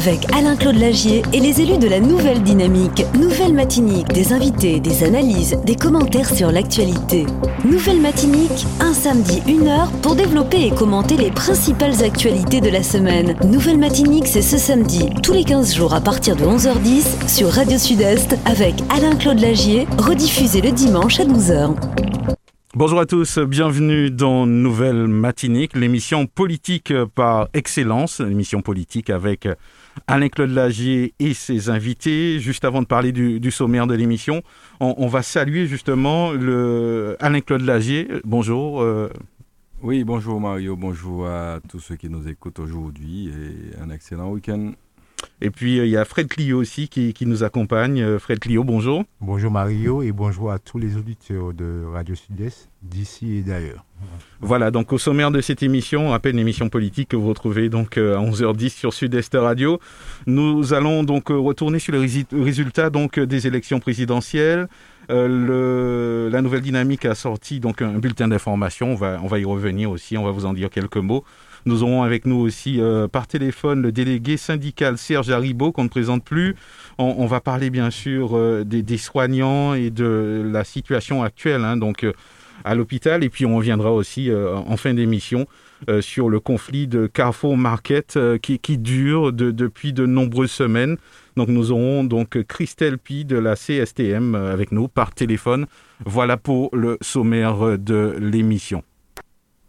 Avec Alain-Claude Lagier et les élus de la Nouvelle Dynamique. Nouvelle Matinique, des invités, des analyses, des commentaires sur l'actualité. Nouvelle Matinique, un samedi, une heure pour développer et commenter les principales actualités de la semaine. Nouvelle Matinique, c'est ce samedi, tous les 15 jours à partir de 11h10 sur Radio Sud-Est avec Alain-Claude Lagier, rediffusé le dimanche à 12h. Bonjour à tous, bienvenue dans Nouvelle Matinique, l'émission politique par excellence, l'émission politique avec Alain-Claude Lagier et ses invités. Juste avant de parler du, sommaire de l'émission, on, va saluer justement le Alain-Claude Lagier. Bonjour. Euh. Oui, bonjour Mario, bonjour à tous ceux qui nous écoutent aujourd'hui et un excellent week-end. Et puis, euh, il y a Fred Clio aussi qui, nous accompagne. Euh, Fred Clio, bonjour. Bonjour Mario et bonjour à tous les auditeurs de Radio Sud-Est, d'ici et d'ailleurs. Voilà, donc au sommaire de cette émission, à peine émission politique que vous retrouvez donc euh, à 11h10 sur Sud-Est Radio, nous allons donc retourner sur les résultats donc des élections présidentielles. la nouvelle dynamique a sorti donc un bulletin d'information. On va, on va y revenir aussi. On va vous en dire quelques mots. Nous aurons avec nous aussi euh, par téléphone le délégué syndical Serge Haribo, qu'on ne présente plus. On, va parler bien sûr euh, des, soignants et de la situation actuelle hein, donc, euh, à l'hôpital. Et puis on reviendra aussi en fin d'émission sur le conflit de Carrefour Market qui, dure depuis de nombreuses semaines. Donc nous aurons donc Christelle Pi de la CSTM avec nous par téléphone. Voilà pour le sommaire de l'émission.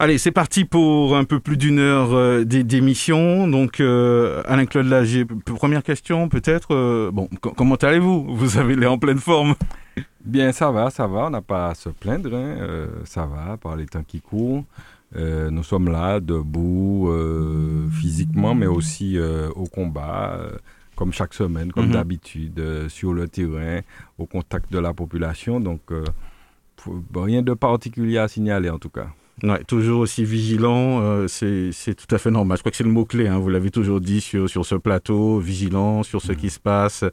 Allez, c'est parti pour un peu plus d'une heure euh, d'émission. Donc, euh, Alain-Claude Lagier, première question peut-être. Euh, bon, comment allez-vous? Vous avez l'air en pleine forme. Bien, ça va, ça va. On n'a pas à se plaindre. Hein. ça va, par les temps qui courent. nous sommes là, debout, physiquement, mais aussi au combat comme chaque semaine, comme mhm. d'habitude, sur le terrain, au contact de la population. Donc, rien de particulier à signaler en tout cas. Ouais, toujours aussi vigilant, euh, c'est tout à fait normal. Je crois que c'est le mot-clé, hein, vous l'avez toujours dit sur, sur ce plateau, vigilant sur ce mm. qui se passe.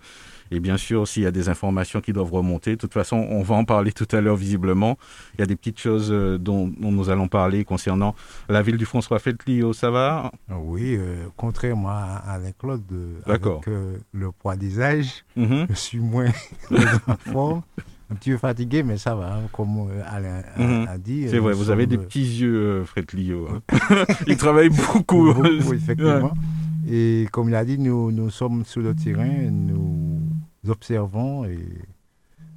Et bien sûr, s'il y a des informations qui doivent remonter, de toute façon, on va en parler tout à l'heure visiblement. Il y a des petites choses euh, dont, nous allons parler concernant la ville du François Fetlio. Ça va? Oui, euh, contrairement à, avec Claude, avec le poids des âges, mm-hmm. je suis moins en un petit peu fatigué, mais ça va, hein, comme euh, Alain mhm. a, dit. C'est vrai, vous avez des petits yeux, euh, Fred Lio. Hein. Il travaille beaucoup. beaucoup effectivement. Et comme il a dit, nous, nous sommes sur le terrain, nous observons et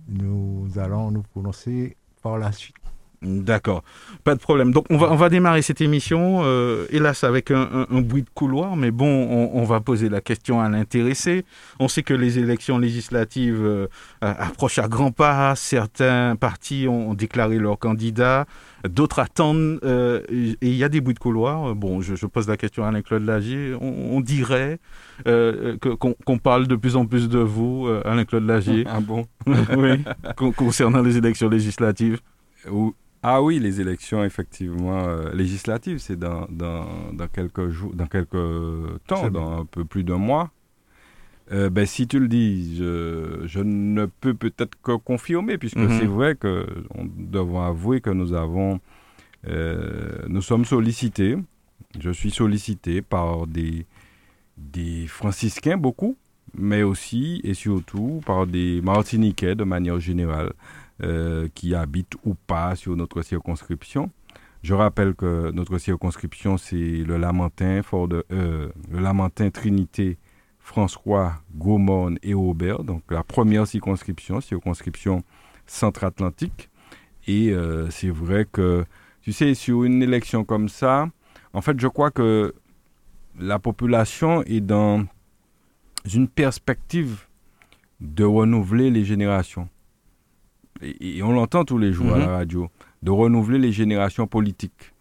nous allons nous prononcer par la suite. D'accord, pas de problème. Donc on va, on va démarrer cette émission, euh, hélas avec un, bruit de couloir, mais bon, on, va poser la question à l'intéressé. On sait que les élections législatives euh, approchent à grands pas, certains partis ont, déclaré leurs candidats, d'autres attendent, euh, et il y a des bruits de couloir. Bon, je, pose la question à Alain-Claude Lagier, on, dirait qu'on parle de plus en plus de vous, Alain-Claude Lagier. Ah bon? Oui, concernant les élections législatives. Ah oui, les élections, effectivement, euh, législatives, c'est dans, dans, dans, quelques jours, dans quelques temps, dans un peu plus d'un mois. Euh, ben, si tu le dis, je, je ne peux peut-être que confirmer, puisque mhm. c'est vrai que nous devons avouer que nous avons, euh, nous sommes sollicités. Je suis sollicité par des, des franciscains, beaucoup, mais aussi et surtout par des martiniquais de manière générale. Euh, qui habitent ou pas sur notre circonscription. Je rappelle que notre circonscription, c'est le Lamentin, Fort de, euh, le Lamentin, Trinité, François, Gaumont et Aubert. Donc la première circonscription, circonscription centre-atlantique. Et euh, c'est vrai que, tu sais, sur une élection comme ça, en fait, je crois que la population est dans une perspective de renouveler les générations et, on l'entend tous les jours à la mhm. radio, de renouveler les générations politiques.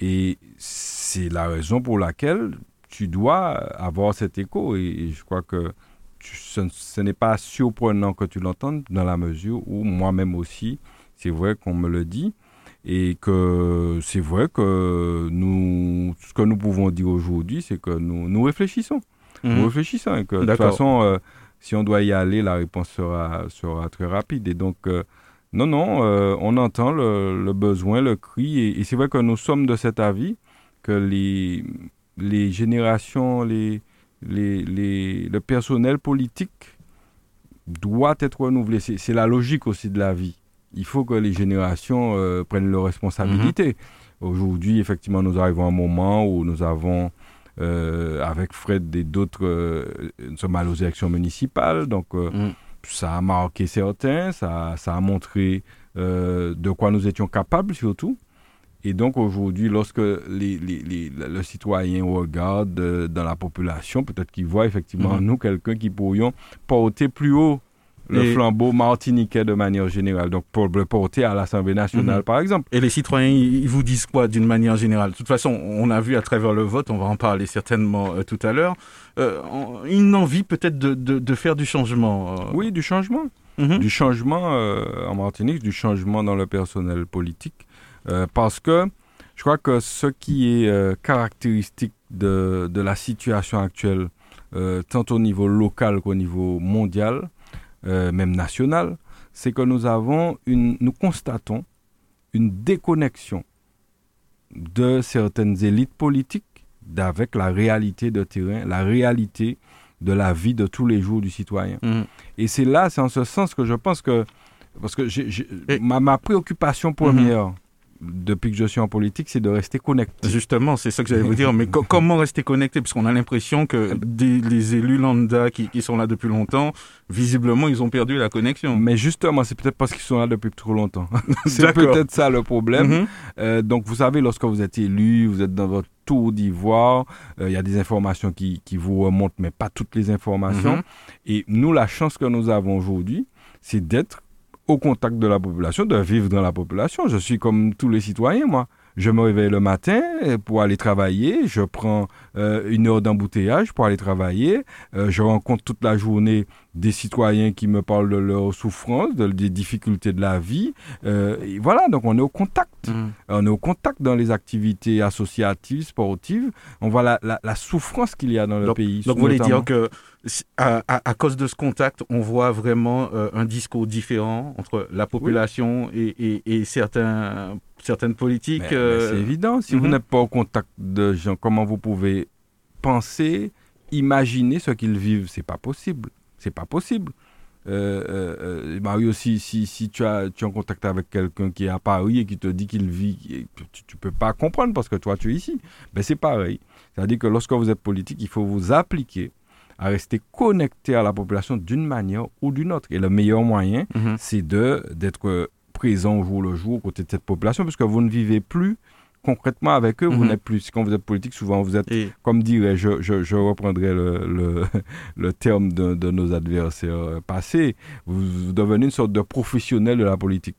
Et c'est la raison pour laquelle tu dois avoir cet écho. Et, je crois que ce, n'est pas surprenant que tu l'entendes dans la mesure où moi-même aussi, c'est vrai qu'on me le dit et que c'est vrai que nous, ce que nous pouvons dire aujourd'hui, c'est que nous, nous réfléchissons. Nous mhm. réfléchissons et que de toute façon, euh, si on doit y aller, la réponse sera, sera très rapide. Et donc, euh, non, non, euh, on entend le, besoin, le cri, et, c'est vrai que nous sommes de cet avis que les, les générations, les, les, les, le personnel politique doit être renouvelé. C'est la logique aussi de la vie. Il faut que les générations euh, prennent leurs responsabilités. Mhm. Aujourd'hui, effectivement, nous arrivons à un moment où nous avons, avec Fred et d'autres, euh, nous sommes allés aux élections municipales. Donc, mhm. ça a marqué certains, ça, ça a montré de quoi nous étions capables surtout. Et donc aujourd'hui, lorsque les, les, le citoyen regarde euh, dans la population, peut-être qu'il voit effectivement mhm. nous quelqu'un qui pourrions porter plus haut le flambeau martiniquais de manière générale. Donc pour le porter à l'Assemblée nationale, mhm. par exemple. Et les citoyens, ils vous disent quoi d'une manière générale? De toute façon, on a vu à travers le vote, on va en parler certainement euh, tout à l'heure, euh, une envie peut-être de, de, faire du changement. Oui, du changement. Mhm. Du changement en Martinique, du changement dans le personnel politique. Euh, parce que je crois que ce qui est euh, caractéristique de, de, la situation actuelle, euh, tant au niveau local qu'au niveau mondial, même national, c'est que nous avons une, nous constatons une déconnexion de certaines élites politiques avec la réalité de terrain, la réalité de la vie de tous les jours du citoyen. Mmh. Et c'est là, c'est en ce sens que je pense que, parce que ma, ma, préoccupation première, mmh depuis que je suis en politique, c'est de rester connecté. Justement, c'est ça que j'allais vous dire. Mais comment rester connecté? Parce qu'on a l'impression que des, les élus lambda qui, qui, sont là depuis longtemps, visiblement, ils ont perdu la connexion. Mais justement, c'est peut-être parce qu'ils sont là depuis trop longtemps. c'est peut-être ça le problème. Mhm. euh, donc, vous savez, lorsque vous êtes élu, vous êtes dans votre tour d'ivoire, euh, il y a des informations qui, qui, vous remontent, mais pas toutes les informations. Mhm. Et nous, la chance que nous avons aujourd'hui, c'est d'être au contact de la population, de vivre dans la population. Je suis comme tous les citoyens, moi. Je me réveille le matin pour aller travailler, je prends euh, une heure d'embouteillage pour aller travailler, euh, je rencontre toute la journée des citoyens qui me parlent de leurs souffrances, des difficultés de la vie. Euh, et voilà, donc on est au contact. Mmh. On est au contact dans les activités associatives, sportives. On voit la, la, souffrance qu'il y a dans le pays. Donc vous voulez dire que à, cause de ce contact, on voit vraiment euh, un discours différent entre la population et, certains, certaines politiques. Euh, c'est évident. Si vous mhm. n'êtes pas au contact de gens, comment vous pouvez penser, imaginer ce qu'ils vivent? C'est pas possible. C'est pas possible. Euh, Mario, si, si, si tu, as, tu es en contact avec quelqu'un qui est à Paris et qui te dit qu'il vit, tu ne peux pas comprendre parce que toi, tu es ici. Ben, c'est pareil. C'est-à-dire que lorsque vous êtes politique, il faut vous appliquer à rester connecté à la population d'une manière ou d'une autre. Et le meilleur moyen, mhm. c'est de d'être présent au jour le jour aux côtés de cette population, puisque vous ne vivez plus concrètement avec eux, vous mhm. n'êtes plus. Quand vous êtes politique, souvent vous êtes, comme dirait, je, je, je reprendrai le, le, le terme de, de, nos adversaires passés, vous, vous, devenez une sorte de professionnel de la politique.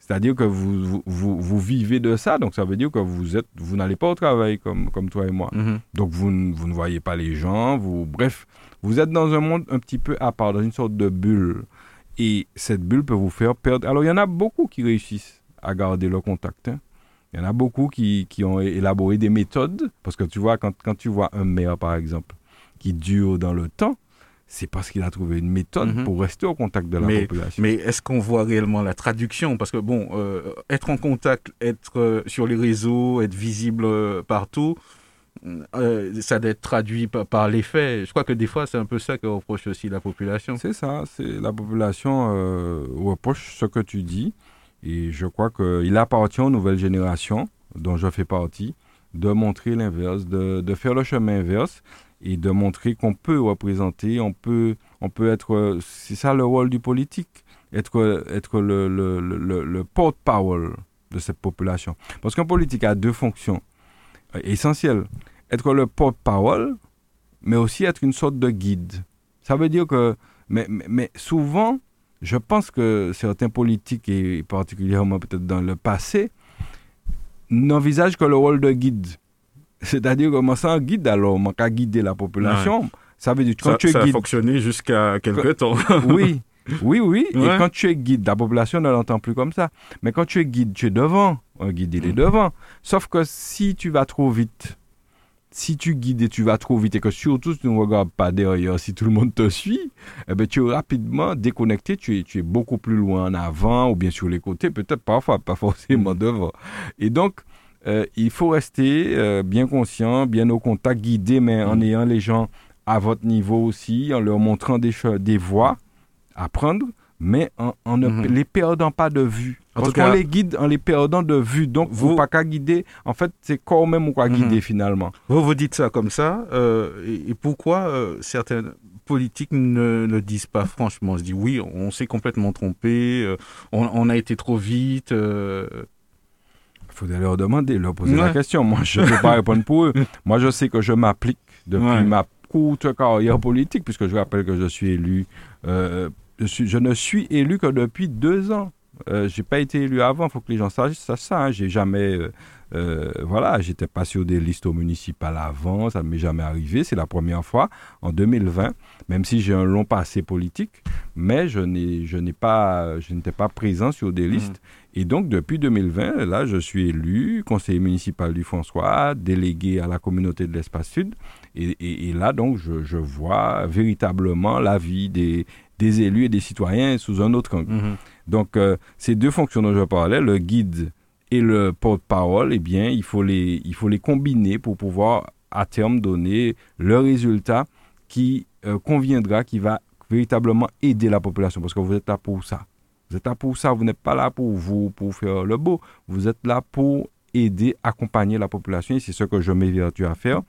C'est-à-dire que vous, vous, vous, vivez de ça, donc ça veut dire que vous êtes, vous n'allez pas au travail comme, comme toi et moi. Mhm. Donc vous, vous ne voyez pas les gens, vous, bref, vous êtes dans un monde un petit peu à part, dans une sorte de bulle. Et cette bulle peut vous faire perdre. Alors il y en a beaucoup qui réussissent à garder leur contact. Hein. Il y en a beaucoup qui, qui, ont élaboré des méthodes, parce que tu vois, quand, quand tu vois un maire, par exemple, qui dure dans le temps, c'est parce qu'il a trouvé une méthode mhm. pour rester au contact de la population. Mais est-ce qu'on voit réellement la traduction? Parce que bon, euh, être en contact, être euh, sur les réseaux, être visible euh, partout, ça doit être traduit par, les faits. Je crois que des fois, c'est un peu ça que reproche aussi la population. C'est ça, c'est la population reproche ce que tu dis. Et je crois qu'il appartient aux nouvelles générations, dont je fais partie, de montrer l'inverse, de, faire le chemin inverse et de montrer qu'on peut représenter, on peut, on peut être, c'est ça le rôle du politique, être, le, le, le, le porte-parole de cette population. Parce qu'un politique a deux fonctions euh, essentielles. Être le porte-parole, mais aussi être une sorte de guide. Ça veut dire que, mais, mais, souvent, je pense que certains politiques, et particulièrement peut-être dans le passé, n'envisagent que le rôle de guide. C'est-à-dire que moi, sans guide, alors, moi, qu'à guider la population, Ça veut dire quand ça, tu es ça a fonctionné jusqu'à quelques temps. oui, oui, oui. Et quand tu es guide, la population ne l'entend plus comme ça. Mais quand tu es guide, tu es devant. Un guide, il est mm. devant. Sauf que si tu vas trop vite, si tu guides et tu vas trop vite et que surtout tu ne regardes pas derrière, si tout le monde te suit, eh ben, tu es rapidement déconnecté, tu es, tu es beaucoup plus loin en avant ou bien sur les côtés, peut-être parfois, pas forcément devant. Et donc, euh, il faut rester euh, bien conscient, bien au contact, guidé, mais en mm. ayant les gens à votre niveau aussi, en leur montrant des, des voies à prendre, mais en, ne mm-hmm. les perdant pas de vue. En Parce qu'on les guide en les perdant de vue. Donc, vous pas qu'à guider. En fait, c'est quand même ou quoi guider mhm. finalement. Vous vous dites ça comme ça. Euh, et, pourquoi euh, certaines politiques ne le disent pas franchement? On se dit oui, on s'est complètement trompé, euh, on, a été trop vite. Il faudrait leur demander, leur poser la question. Moi, je ne peux pas répondre pour eux. Moi, je sais que je m'applique depuis ma courte carrière politique, puisque je rappelle que je suis élu. Je, suis, je ne suis élu que depuis deux ans. Euh, j'ai pas été élu avant, il faut que les gens sachent, ça. Hein. J'ai jamais, euh, euh, voilà, j'étais pas sur des listes municipales avant, ça ne m'est jamais arrivé. C'est la première fois en 2020, même si j'ai un long passé politique, mais je n'ai, je n'ai pas, je n'étais pas présent sur des listes. Mmh. Et donc depuis 2020, là, je suis élu conseiller municipal du François, délégué à la communauté de l'Espace Sud, et, et, là donc je, je vois véritablement la vie des, des élus et des citoyens sous un autre angle. Mmh. Donc, euh, ces deux fonctions dont je parlais, le guide et le porte-parole, eh bien, il faut, les, il faut les combiner pour pouvoir, à terme, donner le résultat qui euh, conviendra, qui va véritablement aider la population, parce que vous êtes là pour ça. Vous êtes là pour ça, vous n'êtes pas là pour vous, pour faire le beau, vous êtes là pour aider, accompagner la population, et c'est ce que je m'évertue à faire,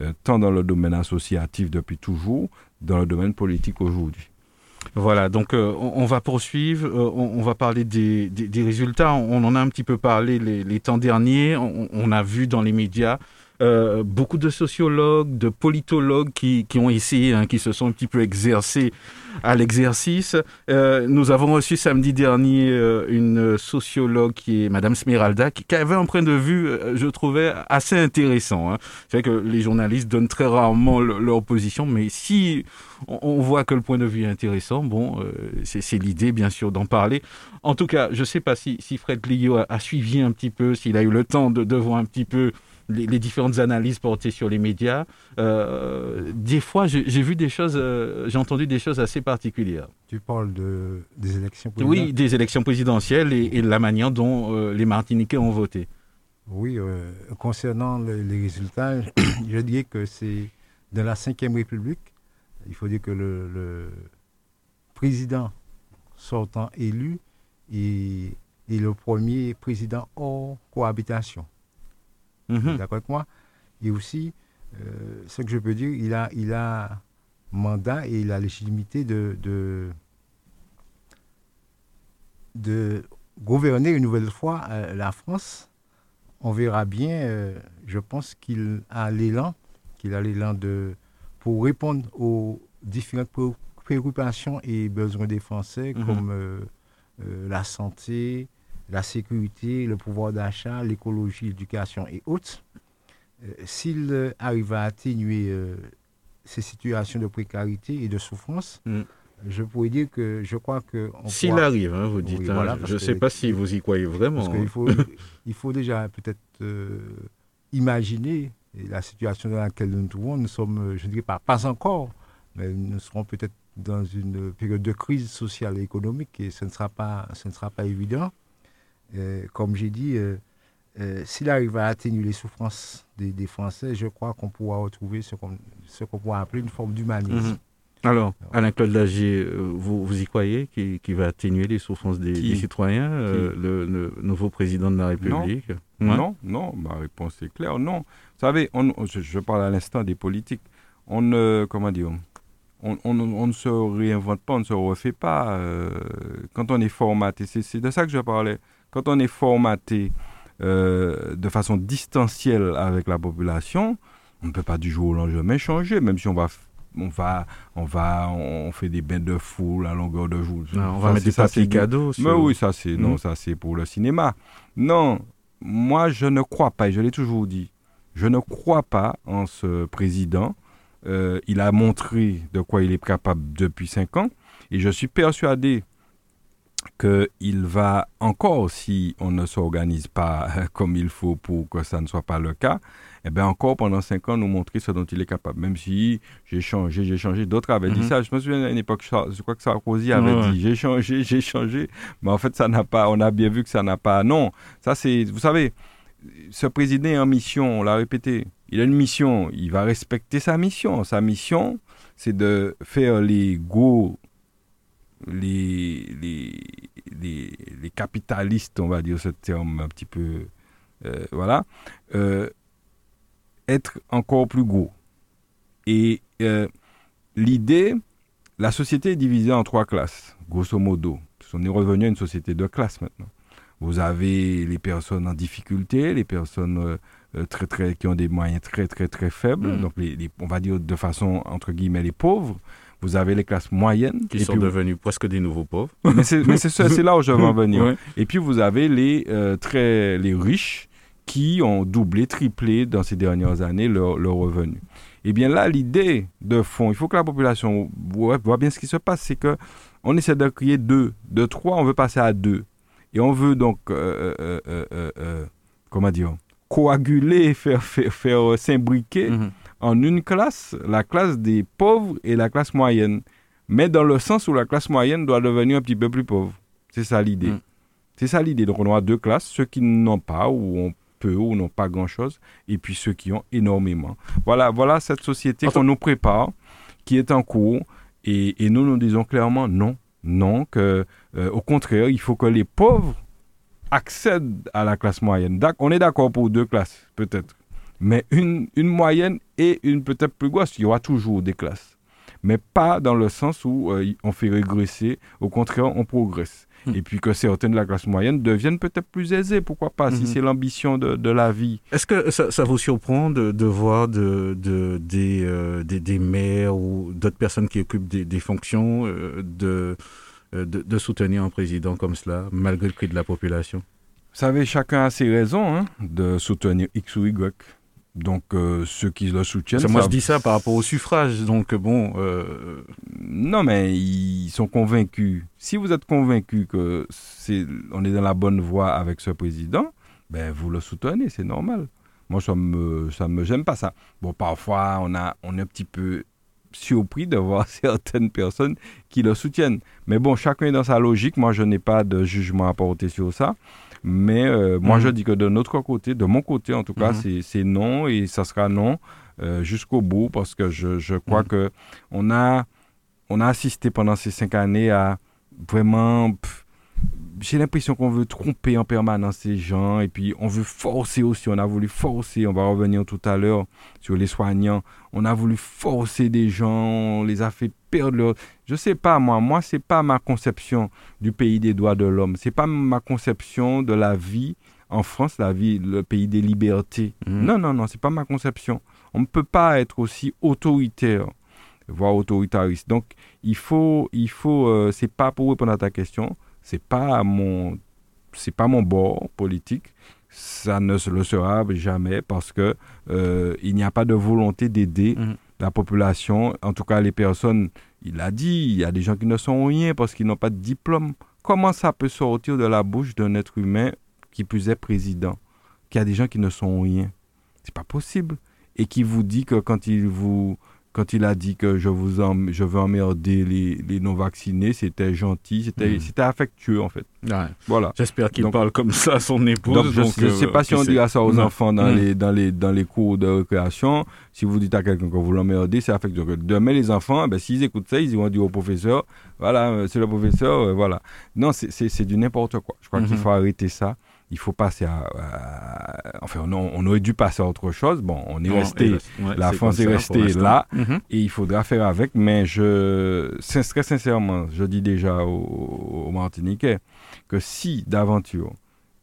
euh, tant dans le domaine associatif depuis toujours, dans le domaine politique aujourd'hui. Voilà, donc euh, on, va poursuivre, euh, on, va parler des, résultats. On, en a un petit peu parlé les, temps derniers. On, a vu dans les médias euh, beaucoup de sociologues, de politologues qui, ont essayé, hein, qui se sont un petit peu exercés à l'exercice. Euh, nous avons reçu samedi dernier euh, une sociologue qui est Madame Smeralda, qui, avait un point de vue, je trouvais, assez intéressant. Hein. C'est vrai que les journalistes donnent très rarement leur position, mais si on, voit que le point de vue est intéressant, bon, c'est l'idée, bien sûr, d'en parler. En tout cas, je ne sais pas si, Fred Lio a, suivi un petit peu, s'il a eu le temps de, de voir un petit peu les, différentes analyses portées sur les médias, euh, des fois, j'ai vu des choses, euh, j'ai entendu des choses assez particulières. Tu parles de, des élections présidentielles Oui, des élections présidentielles et, la manière dont euh, les Martiniquais ont voté. Oui, concernant les résultats, je dirais que c'est dans la Ve République, il faut dire que le, président sortant élu est, est le premier président hors cohabitation. Mhm. D'accord avec moi? Et aussi, euh, ce que je peux dire, il a, il a mandat et il a légitimité de, de, gouverner une nouvelle fois euh, la France. On verra bien, euh, je pense qu'il a l'élan, qu'il a l'élan de pour répondre aux différentes préoccupations et besoins des Français, mhm. comme la santé, la sécurité, le pouvoir d'achat, l'écologie, l'éducation et autres, euh, s'il euh, arrive à atténuer euh, ces situations de précarité et de souffrance, mm. je pourrais dire que je crois que... S'il arrive, hein, vous dites. Hein, je ne sais pas si vous y croyez vraiment. Parce qu'il faut, il faut déjà peut-être imaginer la situation dans laquelle nous nous trouvons. Nous sommes, je ne dirais pas, pas encore, mais nous serons peut-être dans une période de crise sociale et économique et ce ne sera pas, ce ne sera pas évident. Euh, comme j'ai dit, euh, euh, s'il arrive à atténuer les souffrances des, Français, je crois qu'on pourra retrouver ce qu'on ce pourra appeler une forme d'humanisme. Mhm. Alors, Alain-Claude Lagier, vous, vous y croyez qu'il va atténuer les souffrances des, citoyens, le, nouveau président de la République? Non, non, ma réponse est claire, non. Vous savez, on, je, parle à l'instant des politiques. On ne, comment dire, on, on, ne se réinvente pas, on ne se refait pas. quand on est formaté, c'est de ça que je parlais quand on est formaté euh, de façon distancielle avec la population, on ne peut pas du jour au lendemain changer, même si on va on va, on va, on fait des bains de foule à longueur de jour. on va mettre des papiers cadeaux. Mais oui, ça c'est non, hmm. ça c'est pour le cinéma. Non, moi je ne crois pas, et je l'ai toujours dit, je ne crois pas en ce président euh, il a montré de quoi il est capable depuis cinq ans. Et je suis persuadé qu'il va encore, si on ne s'organise pas comme il faut pour que ça ne soit pas le cas, eh bien encore pendant cinq ans nous montrer ce dont il est capable. Même si j'ai changé, j'ai changé, d'autres avaient dit ça. Je me souviens à une époque, je crois que Sarkozy avait dit j'ai changé, j'ai changé, mais en fait ça n'a pas, on a bien vu que ça n'a pas. Non, ça c'est, vous savez, ce président est en mission, on l'a répété. Il a une mission, il va respecter sa mission. Sa mission, c'est de faire les go, les, les, les, capitalistes, on va dire ce terme un petit peu, euh, voilà, euh, être encore plus gros. Et euh, l'idée, la société est divisée en trois classes, grosso modo. On est revenu à une société de classes maintenant. Vous avez les personnes en difficulté, les personnes très, très, qui ont des moyens très, très, très faibles. Mm. Donc, les, on va dire de façon, entre guillemets, les pauvres. Vous avez les classes moyennes. Qui sont devenus presque des nouveaux pauvres. Mais c'est là où je veux en venir. Et puis, vous avez les, très, les riches qui ont doublé, triplé dans ces dernières années leurs leur revenus. Eh bien là, l'idée de fond, il faut que la population voit, bien ce qui se passe, c'est que on essaie de créer deux, de trois, on veut passer à deux. Et on veut donc, euh, euh, euh, comment dire, coaguler, faire, faire, faire s'imbriquer mhm. En une classe, la classe des pauvres et la classe moyenne. Mais dans le sens où la classe moyenne doit devenir un petit peu plus pauvre. C'est ça l'idée. Mhm. C'est ça l'idée. Donc on a deux classes, ceux qui n'ont pas ou ont peu ou n'ont pas grand-chose, et puis ceux qui ont énormément. Voilà, voilà cette société qu'on nous prépare, qui est en cours, et, nous nous disons clairement non, non, que euh, au contraire, il faut que les pauvres accèdent à la classe moyenne. On est d'accord pour deux classes, peut-être, mais une, une moyenne et une peut-être plus grosse, il y aura toujours des classes mais pas dans le sens où euh, on fait régresser, au contraire, on progresse. Hmm. Et puis que certaines de la classe moyenne deviennent peut-être plus aisées, pourquoi pas, si hmm. c'est l'ambition de, de, la vie. Est-ce que ça, vous surprend de, de voir de, de des, euh, des, des, maires ou d'autres personnes qui occupent des, des fonctions euh, de, de, soutenir un président comme cela, malgré le cri de la population? Vous savez, chacun a ses raisons hein, de soutenir X ou Y. Donc euh, ceux qui le soutiennent. moi je dis ça par rapport au suffrage. Donc bon. Euh, non mais ils sont convaincus. Si vous êtes convaincu que c'est on est dans la bonne voie avec ce président, ben vous le soutenez, c'est normal. Moi ça me ça me gêne pas ça. Bon parfois on a on est un petit peu surpris de voir certaines personnes qui le soutiennent. Mais bon chacun est dans sa logique. Moi je n'ai pas de jugement à porter sur ça. Mais euh, moi, je mhm. dis que de notre côté, de mon côté en tout cas, mhm. c'est non et ça sera non euh, jusqu'au bout parce que je, je crois mhm. que on a, on a assisté pendant ces cinq années à vraiment j'ai l'impression qu'on veut tromper en permanence ces gens et puis on veut forcer aussi. On a voulu forcer, on va revenir tout à l'heure sur les soignants. On a voulu forcer des gens, on les a fait perdre leur. Je sais pas moi, moi c'est pas ma conception du pays des droits de l'homme. C'est pas ma conception de la vie en France, la vie, le pays des libertés. Mmh. Non, non, non, c'est pas ma conception. On ne peut pas être aussi autoritaire voire autoritariste. Donc, il faut, il faut, euh, c'est pas pour répondre à ta question, c'est pas mon c'est pas mon bord politique. Ça ne le sera jamais parce que euh, il n'y a pas de volonté d'aider mhm. la population. En tout cas les personnes il a dit il y a des gens qui ne sont rien parce qu'ils n'ont pas de diplôme. Comment ça peut sortir de la bouche d'un être humain qui plus est président qu'il y a des gens qui ne sont rien? C'est pas possible. Et qui vous dit que quand il vous quand il a dit que je vous je veux emmerder les, les non vaccinés, c'était gentil, c'était hmm. affectueux en fait. Voilà. J'espère qu'il parle comme ça à son épouse. je ne sais pas si on dit ça aux enfants dans hmm. les dans les dans les cours de récréation. Si vous dites à quelqu'un que vous l'emmerdez, c'est affectueux. Demain les enfants, ben, s'ils écoutent ça, ils vont dire au professeur, voilà, c'est le professeur, euh, voilà. Non, c'est du n'importe quoi. Je crois qu'il hmm. faut arrêter ça il faut passer à, enfin on, aurait dû passer à autre chose bon on est resté la France est restée là mhm. et il faudra faire avec mais je très sincèrement je dis déjà aux, Martiniquais que si d'aventure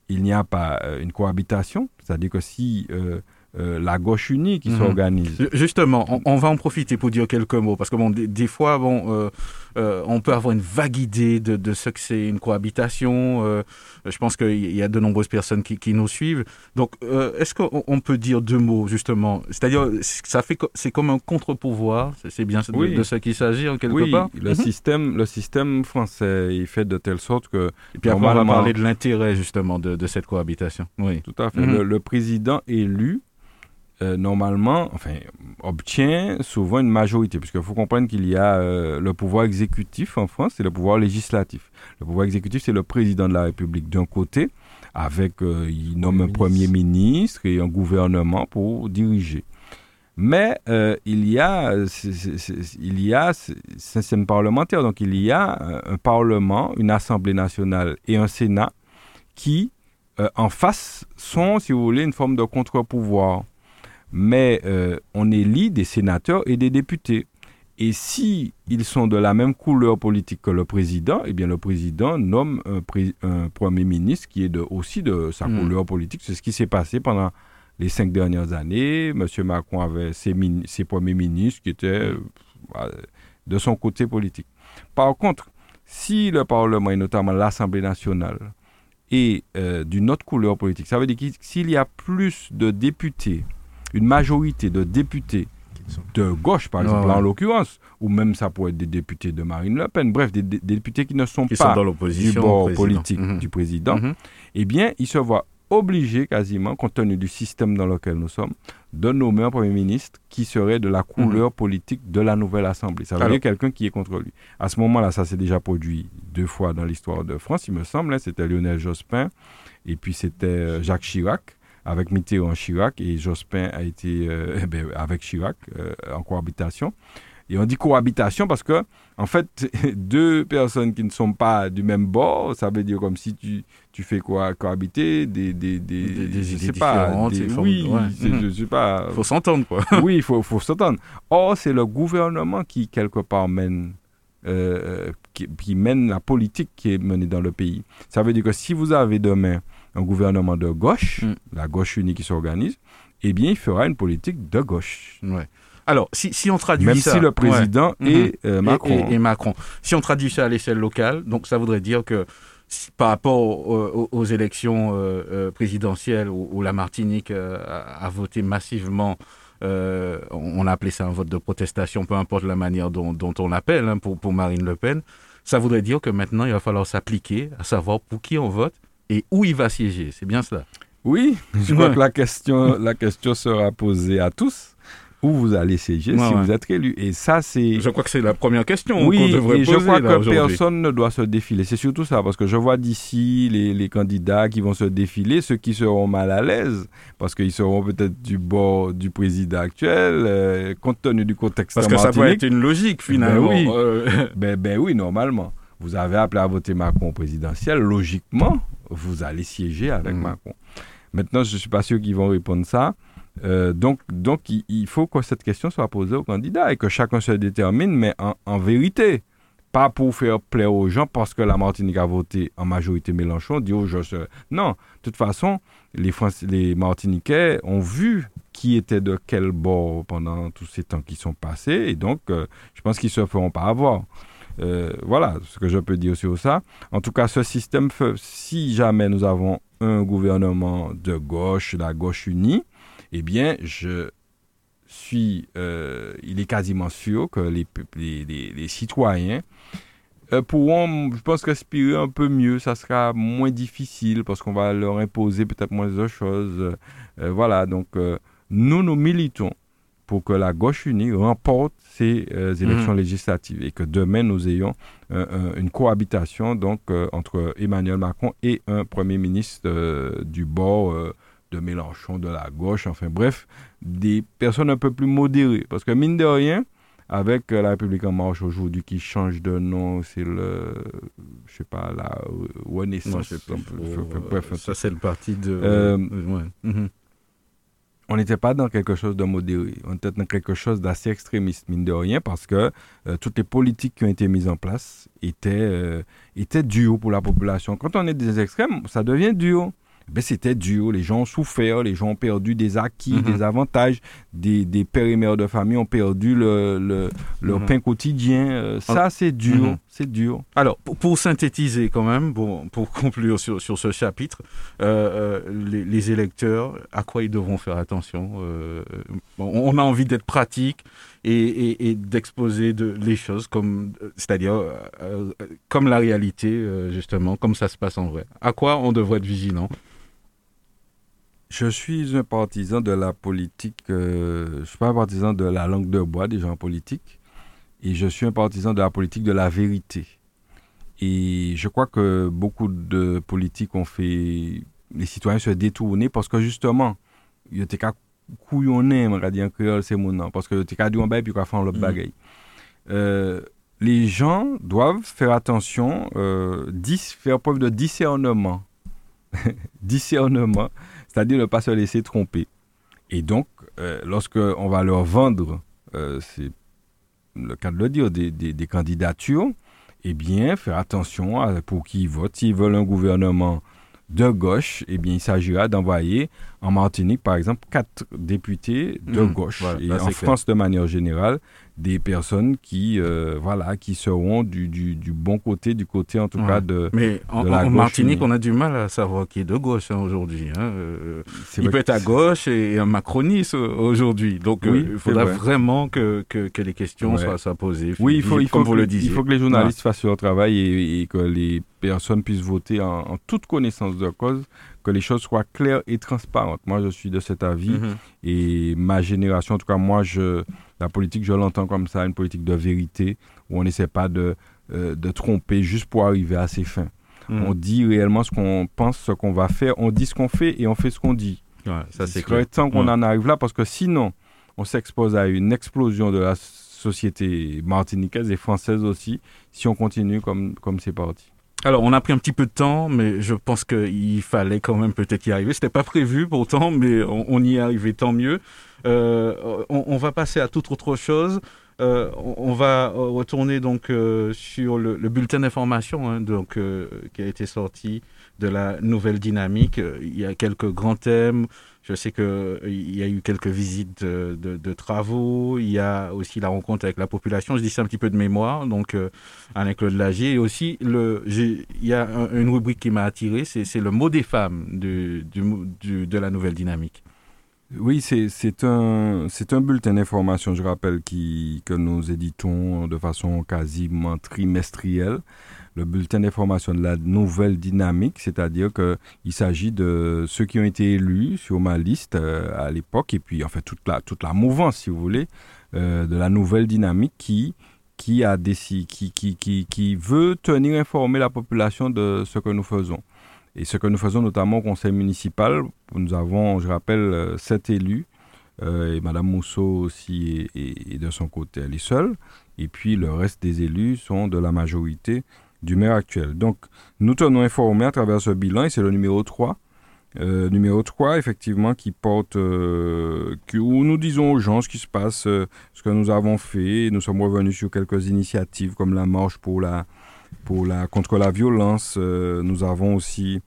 il n'y a pas euh, une cohabitation c'est-à-dire que si euh, euh, la gauche unie qui mhm. s'organise. Justement, on, va en profiter pour dire quelques mots, parce que bon, des, fois, bon, euh, euh, on peut avoir une vague idée de, ce que c'est une cohabitation. Je pense qu'il y a de nombreuses personnes qui, nous suivent. Donc, est-ce qu'on peut dire deux mots, justement? C'est-à-dire, ça fait, c'est comme un contre-pouvoir, c'est bien de, de, ce qu'il s'agit, en quelque oui, part? le, mhm. système, le système français, il fait de telle sorte que... Et puis après, on va parler de l'intérêt, justement, de, cette cohabitation. Oui. Tout à fait. Mhm. le président élu euh, normalement, enfin, obtient souvent une majorité, puisqu'il faut comprendre qu'il y a euh, le pouvoir exécutif en France et le pouvoir législatif. Le pouvoir exécutif, c'est le président de la République d'un côté, avec, euh, il nomme un premier ministre et un gouvernement pour diriger. Mais il y a, il y a, c'est un système parlementaire, donc il y a un parlement, une assemblée nationale et un sénat qui, en face, sont, si vous voulez, une forme de contre-pouvoir mais euh, on élit des sénateurs et des députés. Et si ils sont de la même couleur politique que le président, eh bien le président nomme un, premier ministre qui est de, aussi de sa hmm. couleur politique. C'est ce qui s'est passé pendant les cinq dernières années. M. Macron avait ses, ses premiers ministres qui étaient euh, de son côté politique. Par contre, si le Parlement, et notamment l'Assemblée nationale, est euh, d'une autre couleur politique, ça veut dire que s'il y a plus de députés une majorité de députés de gauche, par exemple, en l'occurrence, ou même ça pourrait être des députés de Marine Le Pen, bref, des, députés qui ne sont pas du bord politique mhm. du président, mhm. eh bien, ils se voient obligés quasiment, compte tenu du système dans lequel nous sommes, de nommer un Premier ministre qui serait de la couleur mhm. politique de la nouvelle Assemblée. Ça veut dire quelqu'un qui est contre lui. À ce moment-là, ça s'est déjà produit deux fois dans l'histoire de France, il me semble. Hein. c'était Lionel Jospin et puis c'était euh, Jacques Chirac avec Mitterrand Chirac et Jospin a été euh, ben, avec Chirac euh, en cohabitation. Et on dit cohabitation parce que, en fait, deux personnes qui ne sont pas du même bord, ça veut dire comme si tu, tu fais quoi cohabiter des, des, des, des, idées différentes. oui, je sais pas. Il faut s'entendre, quoi. oui, il faut, faut s'entendre. Or, c'est le gouvernement qui, quelque part, mène, euh, qui, qui, mène la politique qui est menée dans le pays. Ça veut dire que si vous avez demain un gouvernement de gauche, mm. la gauche unie qui s'organise, eh bien, il fera une politique de gauche. Ouais. Alors, si, si, on traduit Même ça... si le président mm-hmm. est euh, Macron. Et, Macron. Si on traduit ça à l'échelle locale, donc ça voudrait dire que par rapport aux, élections euh, euh, présidentielles où, la Martinique a, voté massivement, on a appelé ça un vote de protestation, peu importe la manière dont, on l'appelle, hein, pour, pour Marine Le Pen, ça voudrait dire que maintenant, il va falloir s'appliquer à savoir pour qui on vote et où il va siéger. C'est bien cela Oui, je crois que la question, la question sera posée à tous où vous allez siéger si vous êtes élu. Et ça, c'est. Je crois que c'est la première question oui, qu'on devrait et poser. Je crois que personne ne doit se défiler. C'est surtout ça, parce que je vois d'ici les, les, candidats qui vont se défiler, ceux qui seront mal à l'aise, parce qu'ils seront peut-être du bord du président actuel, euh, compte tenu du contexte. Parce que ça peut être une logique finalement. Ben oui, euh. ben, ben oui normalement. Vous avez appelé à voter Macron présidentiel, logiquement, vous allez siéger avec mhm. Macron. Maintenant, je ne suis pas sûr qu'ils vont répondre ça. Euh, donc, donc il, faut que cette question soit posée aux candidats et que chacun se détermine, mais en, vérité. Pas pour faire plaire aux gens parce que la Martinique a voté en majorité Mélenchon, dit aux gens. Non, de toute façon, les, les Martiniquais ont vu qui était de quel bord pendant tous ces temps qui sont passés et donc euh, je pense qu'ils ne se feront pas avoir. Euh, voilà ce que je peux dire sur ça. En tout cas, ce système, si jamais nous avons un gouvernement de gauche, la gauche unie, eh bien, je suis, euh, il est quasiment sûr que les, citoyens euh, pourront, je pense, respirer un peu mieux. Ça sera moins difficile parce qu'on va leur imposer peut-être moins de choses. voilà, donc nous, nous militons pour que la gauche unie remporte ces euh, élections mhm. législatives et que demain nous ayons euh, une cohabitation donc euh, entre Emmanuel Macron et un premier ministre du bord de Mélenchon, de la gauche, enfin bref, des personnes un peu plus modérées. Parce que mine de rien, avec la République en marche aujourd'hui qui change de nom, c'est le, je sais pas, la Renaissance. bref, ça c'est le parti de... Mhm on n'était pas dans quelque chose de modéré, on était dans quelque chose d'assez extrémiste, mine de rien, parce que euh, toutes les politiques qui ont été mises en place étaient, euh, étaient dures pour la population. Quand on est des extrêmes, ça devient dur. Ben, c'était dur. Les gens ont souffert, les gens ont perdu des acquis, Mhm. des avantages, des, des pères et mères de famille ont perdu le, le- leur Mhm. pain quotidien. Euh, ça, c'est dur, Mhm. c'est dur. Alors, pour, pour synthétiser quand même, bon, pour conclure sur, sur ce chapitre, euh, euh, les, les électeurs, à quoi ils devront faire attention euh, On a envie d'être pratique et, et- et d'exposer de, les choses comme, c'est-à-dire comme la réalité, justement, comme ça se passe en vrai. À quoi on devrait être vigilant? Je suis un partisan de la politique, euh, je ne suis pas un partisan de la langue de bois des gens politiques, et je suis un partisan de la politique de la vérité. Et je crois que beaucoup de politiques ont fait les citoyens se détourner parce que justement, il était qu'à couillonner, on va dire en créole, c'est mon nom, parce que tu qu'à dire un bail puis qu'à faire l'autre Mhm. bagaille. Euh, les gens doivent faire attention, euh, dis- faire preuve de discernement. discernement, c'est-à-dire ne pas se laisser tromper. Et donc, euh, lorsque on va leur vendre, euh, c'est le cas de le dire, des, candidatures, eh bien, faire attention pour qui ils votent. S'ils veulent un gouvernement de gauche, eh bien, il s'agira d'envoyer en Martinique, par exemple, quatre députés de Mhm. gauche. Voilà, et en France, de manière générale, des personnes qui, euh, voilà, qui seront du, du- du bon côté, du côté en tout Ouais. cas de. Mais en, de la en gauche, Martinique, mais- on a du mal à savoir qui est de gauche hein, aujourd'hui. hein. Euh, il peut être que à gauche et un macroniste euh, aujourd'hui. Donc, euh, il faudra vrai. vraiment que, que, que les questions Ouais. soient, soient posées. Oui, il faut, il faut, comme vous que, le il disiez. faut que les journalistes fassent leur travail et, et que les personnes puissent voter en, en toute connaissance de cause, que les choses soient claires et transparentes. Moi, je suis de cet avis Mhm. et ma génération, en tout cas, moi, je, la politique, je l'entends comme ça, une politique de vérité où on n'essaie pas de, euh, de tromper juste pour arriver à ses fins. Mhm. On dit réellement ce qu'on pense, ce qu'on va faire, on dit ce qu'on fait et on fait ce qu'on dit. Ouais, ça, c'est Il clair. temps qu'on Ouais. en arrive là parce que sinon, on s'expose à une explosion de la société martiniquaise et française aussi si on continue comme comme c'est parti. Alors, on a pris un petit peu de temps, mais je pense qu'il fallait quand même peut-être y arriver. C'était pas prévu pourtant, mais on, y est arrivé, tant mieux. Euh, on, va passer à toute autre chose. Euh, on, on va retourner donc euh, sur le, le bulletin d'information hein, donc euh, qui a été sorti de la nouvelle dynamique. Euh, Il y a quelques grands thèmes. Je sais qu'il y a eu quelques visites de, travaux. Il y a aussi la rencontre avec la population. Je dis ça un petit peu de mémoire. Donc, euh, Alain Claude Lagier. Et aussi, le, il y a un- une rubrique qui m'a attiré, c'est, le mot des femmes de la nouvelle dynamique. Oui, c'est un bulletin d'information, je rappelle, que nous éditons de façon quasiment trimestrielle. Le bulletin d'information de la nouvelle dynamique, c'est-à-dire que il s'agit de ceux qui ont été élus sur ma liste euh, à l'époque et puis en fait toute la toute la mouvance, si vous voulez, euh, de la nouvelle dynamique qui qui a qui, qui, qui, qui veut tenir informé la population de ce que nous faisons. Et ce que nous faisons notamment au conseil municipal, nous avons, je rappelle, euh, sept élus, et Madame Mousseau aussi est- est de son côté, elle est seule, et puis le reste des élus sont de la majorité du maire actuel. Donc nous tenons informés à travers ce bilan, et c'est le numéro 3. Euh, numéro 3, effectivement, qui porte, euh, où nous disons aux gens ce qui se passe, euh, ce que nous avons fait. Nous sommes revenus sur quelques initiatives comme la marche pour la, pour la, contre la violence. Nous avons aussi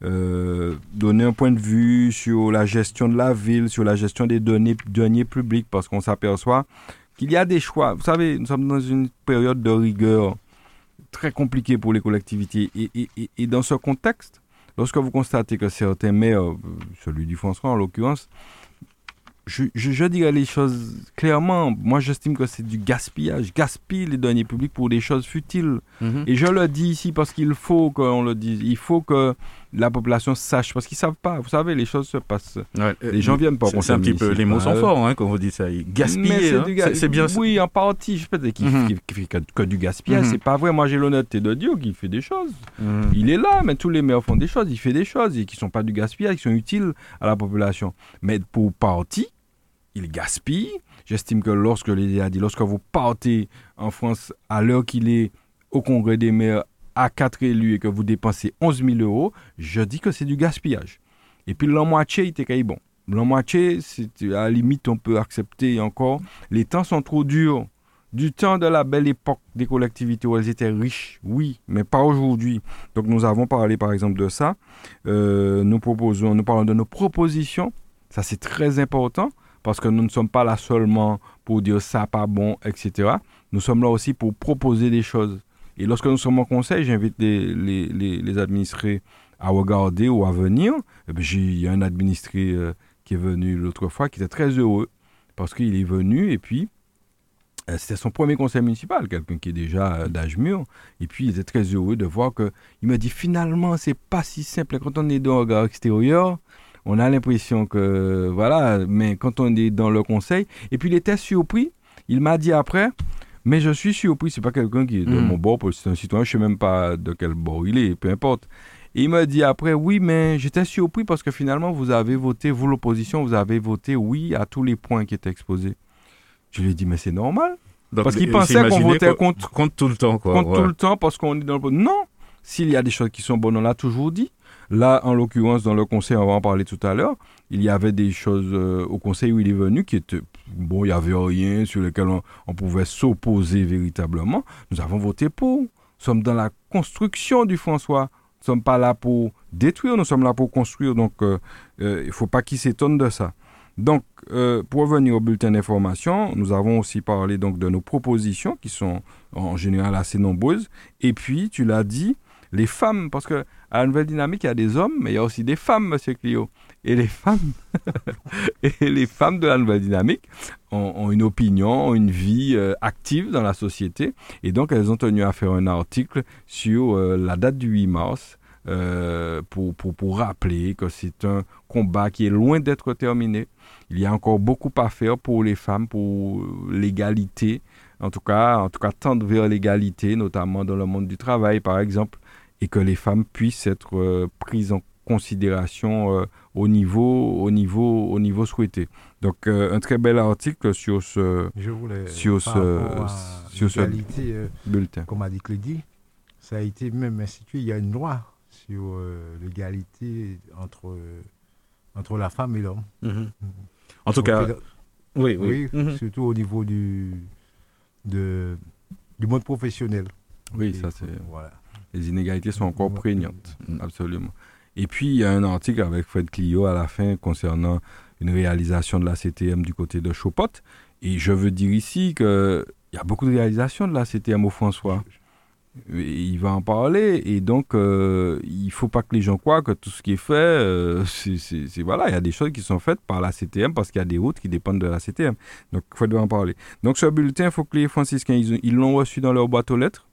donné un point de vue sur la gestion de la ville, sur la gestion des données, deniers publics, parce qu'on s'aperçoit qu'il y a des choix. Vous savez, nous sommes dans une période de rigueur très compliquée pour les collectivités. Et, et- et- et dans ce contexte, lorsque vous constatez que certains maires, euh, celui du François en l'occurrence, je, je, je dirais les choses clairement. Moi, j'estime que c'est du gaspillage. Gaspille les deniers publics pour des choses futiles. Et je le dis ici parce qu'il faut qu'on le dise. Il faut que la population sache. Parce qu'ils ne savent pas. Vous savez, les choses se passent. Ouais, Les gens viennent pas C'est, un petit peu, les mots sont forts hein, quand vous dites ça. Gaspiller, hein. c'est, bien ça. Oui, en partie. Je peux dire qu'il qu'il- qu'il fait que, que du gaspillage. Mhm. C'est pas vrai. Moi, j'ai l'honnêteté de dire qu'il fait des choses. Mhm. Il est là, mais tous les maires font des choses. Il fait des choses et qui sont pas du gaspillage, qui sont utiles à la population. Mais pour partie, il gaspille. J'estime que lorsque les a dit, lorsque vous partez en France à l'heure qu'il est au congrès des maires à quatre élus et que vous dépensez 11 000 euros, je dis que c'est du gaspillage. Et puis l'an moitié, il était bon. L'an moitié, à la limite, on peut accepter encore. Les temps sont trop durs. du temps de la belle époque des collectivités où elles étaient riches, oui, mais pas aujourd'hui. Donc nous avons parlé par exemple de ça. Euh, nous proposons, nous parlons de nos propositions. Ça c'est très important parce que nous ne sommes pas là seulement pour dire ça pas bon, etc. Nous sommes là aussi pour proposer des choses. Et lorsque nous sommes en conseil, j'invite les, administrés à regarder ou à venir. Eh il y a un administré euh, qui est venu l'autre fois qui était très heureux parce qu'il est venu et puis euh, c'était son premier conseil municipal, quelqu'un qui est déjà euh, d'âge mûr. Et puis, il était très heureux de voir que. Il me dit finalement, c'est pas si simple. Quand on est dans le regard extérieur, on a l'impression que. Voilà, mais quand on est dans le conseil. Et puis, il était surpris. Il m'a dit après. Mais je suis surpris, c'est pas quelqu'un qui est de hmm. mon bord, c'est un citoyen, je sais même pas de quel bord il est, peu importe. Et il m'a dit après, oui, mais j'étais surpris parce que finalement, vous avez voté, vous l'opposition, vous avez voté oui à tous les points qui étaient exposés. Je lui ai dit, mais c'est normal. parce qu'il pensait qu'on votait contre, contre tout le temps. Quoi. Contre tout le temps parce qu'on est dans le... Non, s'il y a des choses qui sont bonnes, on l'a toujours dit. Là, en l'occurrence, dans le conseil, on va en parler tout à l'heure, il y avait des choses euh, au conseil où il est venu qui étaient... Bon, il n'y avait rien sur lequel on, pouvait s'opposer véritablement. Nous avons voté pour. Nous sommes dans la construction du François. Nous ne sommes pas là pour détruire, nous sommes là pour construire. Donc, euh, euh, il ne faut pas qu'il s'étonne de ça. Donc, euh, pour revenir au bulletin d'information, nous avons aussi parlé donc de nos propositions qui sont en général assez nombreuses. Et puis, tu l'as dit, les femmes, parce que à la nouvelle dynamique, il y a des hommes, mais il y a aussi des femmes, Monsieur Clio. Et les femmes, et les femmes de la nouvelle dynamique ont, une opinion, ont une vie euh, active dans la société. Et donc, elles ont tenu à faire un article sur euh, la date du 8 mars pour, pour, pour rappeler que c'est un combat qui est loin d'être terminé il y a encore beaucoup à faire pour les femmes, pour l'égalité, en tout cas, en tout cas tendre vers l'égalité, notamment dans le monde du travail, par exemple, et que les femmes puissent être euh, prises en considération euh, au niveau au niveau au niveau souhaité. Donc euh, un très bel article sur ce Je voulais, sur ce sur ce bulletin. Comme a dit Clédy, ça a été même institué. Il y a une loi sur l'égalité entre entre la femme et l'homme. Mhm. Mhm. En tout cas, oui, oui. Mhm. Surtout au niveau du, de, du monde professionnel. Oui, ça c'est. Voilà. Les inégalités sont encore prégnantes, absolument. Et puis, il y a un article avec Fred Clio à la fin concernant une réalisation de la CTM du côté de Chopot. Et je veux dire ici qu'il y a beaucoup de réalisations de la CTM au François il va en parler et donc euh, il faut pas que les gens croient que tout ce qui est fait, euh, voilà, il y a des choses qui sont faites par la CTM parce qu'il y a des routes qui dépendent de la CTM. Donc il faut en parler. Donc ce bulletin, il faut que les franciscains ils l'ont reçu dans leur boîte aux lettres.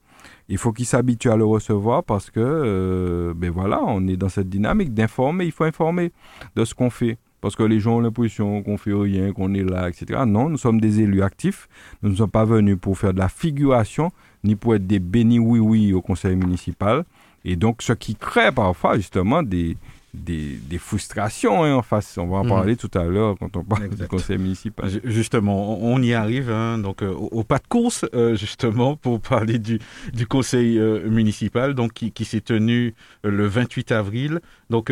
Il faut qu'ils s'habituent à le recevoir parce que euh, ben voilà, on est dans cette dynamique d'informer. Il faut informer de ce qu'on fait parce que les gens ont l'impression qu'on fait rien, qu'on est là, etc. Non, nous sommes des élus actifs. Nous ne sommes pas venus pour faire de la figuration, ni pour être des bénis oui-oui au conseil municipal. Et donc, ce qui crée parfois justement des, des, frustrations hein, en face. On va en mhm. parler tout à l'heure quand on parle du conseil municipal. Justement, on y arrive, hein, donc euh, au, pas de course, euh, justement, pour parler du, du conseil euh, municipal, donc qui, qui s'est tenu le 28 avril. Donc,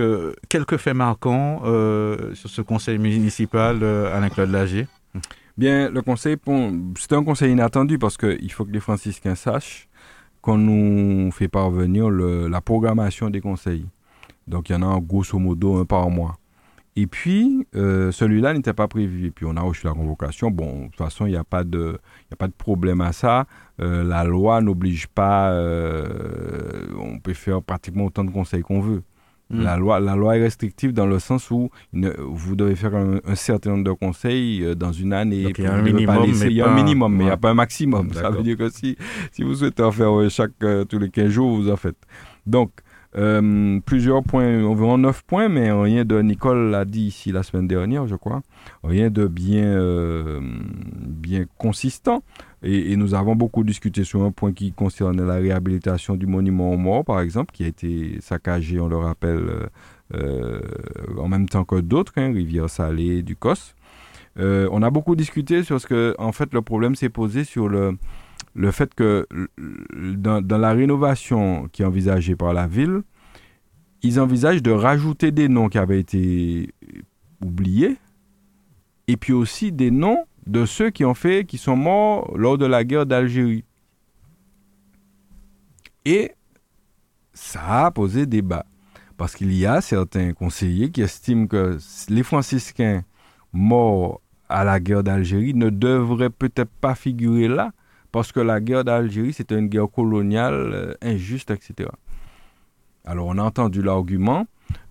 quelques faits marquants sur ce conseil municipal, Alain-Claude Lager. Bien, le conseil, c'est un conseil inattendu parce qu'il faut que les franciscains sachent qu'on nous fait parvenir la programmation des conseils. Donc, il y en a grosso modo un par mois. Et puis, euh, celui-là n'était pas prévu. Et puis, on a reçu la convocation. Bon, de toute façon, il n'y a, pas de, a pas de problème à ça. Euh, la loi n'oblige pas. Euh, on peut faire pratiquement autant de conseils qu'on veut. Hmm. La, loi, la loi est restrictive dans le sens où vous devez faire un, certain nombre de conseils dans une année. il y a un minimum, mais il y a un minimum, mais il n'y a pas un maximum. Ça veut dire que si, si vous souhaitez en faire chaque, tous les 15 jours, vous en faites. Donc, euh, plusieurs points, environ 9 points, mais rien de, Nicole l'a dit ici la semaine dernière, je crois, rien de bien, euh, bien consistant. Et, nous avons beaucoup discuté sur un point qui concerne la réhabilitation du monument aux morts, par exemple, qui a été saccagé, on le rappelle, euh, en même temps que d'autres, hein, Rivière Salée, Ducos. on a beaucoup discuté sur ce que, en fait, le problème s'est posé sur le, le fait que dans, la rénovation qui est envisagée par la ville, ils envisagent de rajouter des noms qui avaient été oubliés et puis aussi des noms de ceux qui ont fait, qui sont morts lors de la guerre d'Algérie. Et ça a posé débat. Parce qu'il y a certains conseillers qui estiment que les franciscains morts à la guerre d'Algérie ne devraient peut-être pas figurer là, parce que la guerre d'Algérie, c'était une guerre coloniale euh, injuste, etc. Alors on a entendu l'argument.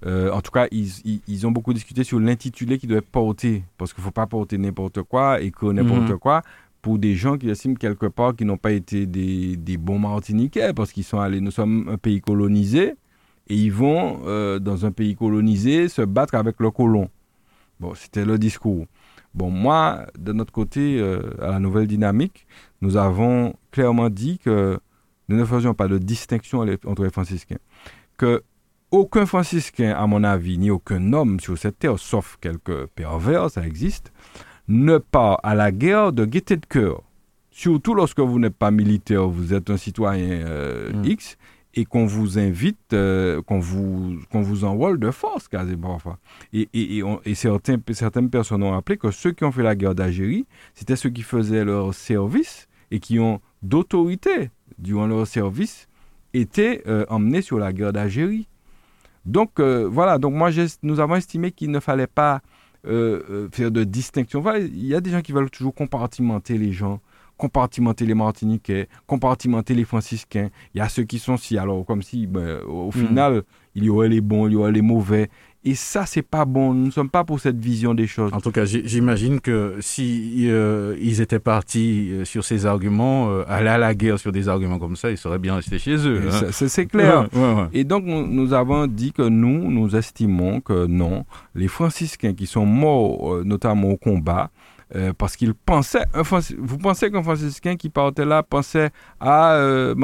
Euh, en tout cas, ils, ont beaucoup discuté sur l'intitulé qui doit être porté, parce qu'il ne faut pas porter n'importe quoi, et que n'importe mhm. quoi, pour des gens qui estiment quelque part qu'ils n'ont pas été des, bons Martiniquais, parce qu'ils sont allés, nous sommes un pays colonisé, et ils vont, euh, dans un pays colonisé, se battre avec le colon. Bon, c'était le discours. Bon, moi, de notre côté, euh, à la nouvelle dynamique, nous avons clairement dit que nous ne faisions pas de distinction entre les franciscains. Que aucun franciscain, à mon avis, ni aucun homme sur cette terre, sauf quelques pervers, ça existe, ne part à la guerre de gaieté de cœur. Surtout lorsque vous n'êtes pas militaire, vous êtes un citoyen euh, mm. X, et qu'on vous invite, euh, qu'on vous, qu'on vous envole de force, quasiment. Et, et, et, certains, certaines personnes ont rappelé que ceux qui ont fait la guerre d'Algérie, c'était ceux qui faisaient leur service et qui ont d'autorité durant leur service, étaient euh, emmenés sur la guerre d'Algérie. Donc euh, voilà, donc moi nous avons estimé qu'il ne fallait pas faire de distinction. il y a des gens qui veulent toujours compartimenter les gens compartimenter les Martiniquais, compartimenter les Franciscains. Il y a ceux qui sont si, alors comme si, ben, au hmm. final, il y aurait les bons, il y aurait les mauvais. Et ça, c'est pas bon. Nous ne sommes pas pour cette vision des choses. En tout cas, j'imagine que si euh, ils étaient partis euh, sur ces arguments, euh, aller à la guerre sur des arguments comme ça, ils seraient bien restés chez eux. Hein. C'est clair. Et donc, nous, avons dit que nous, nous estimons que non, les franciscains qui sont morts, notamment au combat, euh, parce qu'il pensait, vous pensez qu'un franciscain qui partait là pensait à euh,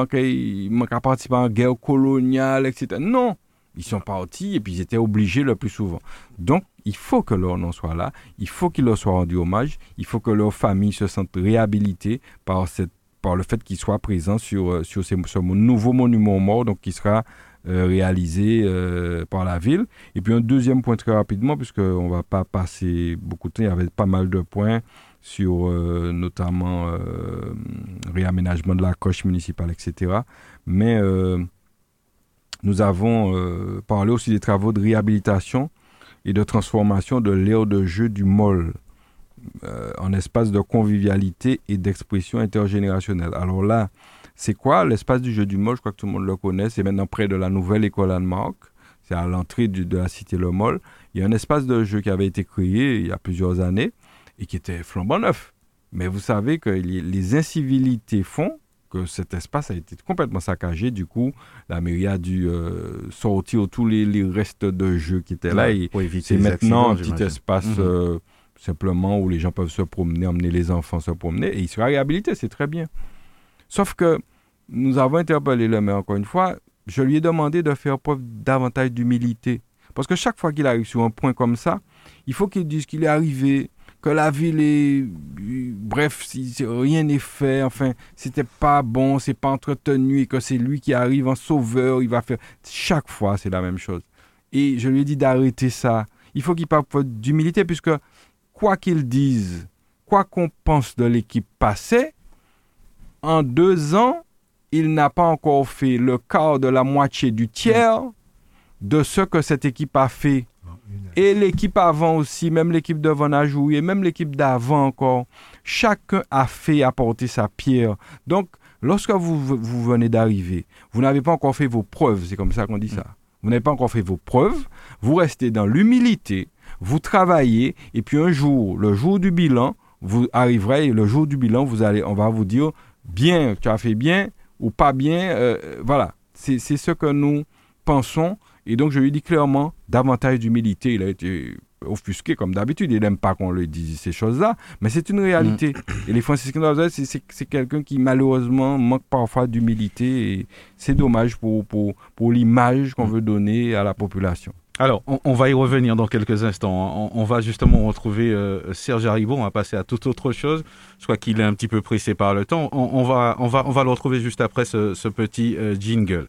participer à une guerre coloniale, etc. Non, ils sont partis et puis ils étaient obligés le plus souvent. Donc, il faut que leur nom soit là, il faut qu'il leur soit rendu hommage, il faut que leur famille se sente réhabilitée par, le fait qu'ils soient présents sur, euh, ce nouveau monument mort, donc qui sera réalisé euh, par la ville. Et puis un deuxième point très rapidement, puisqu'on ne va pas passer beaucoup de temps, il y avait pas mal de points sur euh, notamment réaménagement de la coche municipale, etc. Mais nous avons parlé aussi des travaux de réhabilitation et de transformation de l'aire de jeu du MOL en espace de convivialité et d'expression intergénérationnelle. Alors là, c'est quoi l'espace du jeu du Mol Je crois que tout le monde le connaît. C'est maintenant près de la nouvelle école Anne-Marc. C'est à l'entrée de la cité Le Mol. Il y a un espace de jeu qui avait été créé il y a plusieurs années et qui était flambant neuf. Mais vous savez que les incivilités font que cet espace a été complètement saccagé. Du coup, la mairie a dû euh, sortir tous les, restes de jeux qui étaient là. et c'est maintenant un petit espace mhm. euh, simplement où les gens peuvent se promener, emmener les enfants se promener. Et il sera réhabilité, c'est très bien. Sauf que nous avons interpellé le maire encore une fois. Je lui ai demandé de faire preuve davantage d'humilité. Parce que chaque fois qu'il arrive sur un point comme ça, il faut qu'il dise qu'il est arrivé, que la ville est. Bref, si rien n'est fait, enfin, c'était pas bon, c'est pas entretenu et que c'est lui qui arrive en sauveur, il va faire. Chaque fois, c'est la même chose. Et je lui ai dit d'arrêter ça. Il faut qu'il parle d'humilité, puisque quoi qu'il dise, quoi qu'on pense de l'équipe passée, en deux ans, il n'a pas encore fait le quart de la moitié du tiers de ce que cette équipe a fait. Et l'équipe avant aussi, même l'équipe devant a joué, même l'équipe d'avant encore. Chacun a fait apporter sa pierre. Donc, lorsque vous, vous venez d'arriver, vous n'avez pas encore fait vos preuves, c'est comme ça qu'on dit ça. Vous n'avez pas encore fait vos preuves, vous restez dans l'humilité, vous travaillez, et puis un jour, le jour du bilan, vous arriverez, le jour du bilan, vous allez, on va vous dire, bien, tu as fait bien ou pas bien. Euh, voilà, c'est ce que nous pensons. Et donc, je lui dis clairement, davantage d'humilité. Il a été offusqué comme d'habitude. Il n'aime pas qu'on lui dise ces choses-là, mais c'est une réalité. Mm. Et les franciscains c'est quelqu'un qui malheureusement manque parfois d'humilité. Et c'est dommage pour, pour, pour l'image qu'on mm. veut donner à la population. Alors, on, va y revenir dans quelques instants. On, va justement retrouver euh, Serge Haribo. On va passer à toute autre chose. Je crois qu'il est un petit peu pressé par le temps. On, va, on, va, on va le retrouver juste après ce, petit euh, jingle.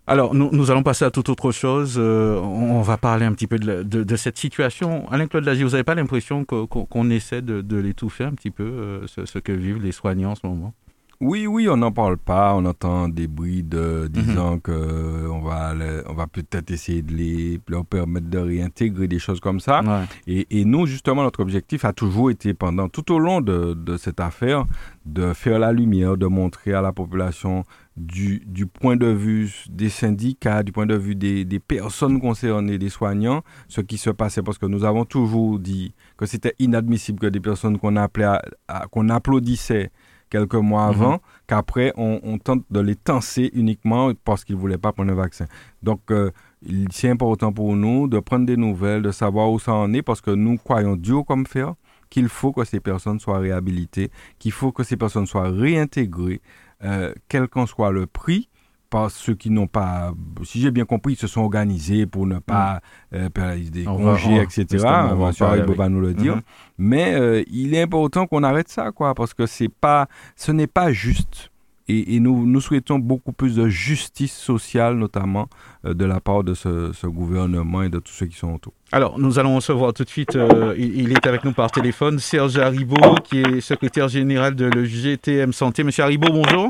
Alors, nous, allons passer à toute autre chose. Euh, on, va parler un petit peu de, cette situation. Alain-Claude Lagier, vous n'avez pas l'impression qu'on essaie de, l'étouffer un petit peu, euh, ce, que vivent les soignants en ce moment? Oui, oui, on n'en parle pas. On entend des bruits de, disant mhm. que on va, on va peut-être essayer de les, leur permettre de réintégrer des choses comme ça. Et, et, nous, justement, notre objectif a toujours été, pendant tout au long de, de, cette affaire, de faire la lumière, de montrer à la population du, du, point de vue des syndicats, du point de vue des, des, personnes concernées, des soignants, ce qui se passait, parce que nous avons toujours dit que c'était inadmissible que des personnes qu'on appelait, qu'on applaudissait quelques mois mhm. avant, qu'après on, tente de les tenser uniquement parce qu'ils ne voulaient pas prendre un vaccin. Donc euh, c'est important pour nous de prendre des nouvelles, de savoir où ça en est, parce que nous croyons Dieu comme faire, qu'il faut que ces personnes soient réhabilitées, qu'il faut que ces personnes soient réintégrées, euh, quel qu'en soit le prix, par ceux qui n'ont pas, si j'ai bien compris, ils se sont organisés pour ne pas mm. euh, des congés, etc. On va, nous le dire. Mm-hmm. Mais euh, il est important qu'on arrête ça, quoi, parce que c'est pas, ce n'est pas juste. Et, nous, souhaitons beaucoup plus de justice sociale, notamment de la part de ce, gouvernement et de tous ceux qui sont autour. Alors, nous allons recevoir tout de suite, il, il, est avec nous par téléphone, Serge Haribo, qui est secrétaire général de le GTM Santé. Monsieur Haribo, bonjour.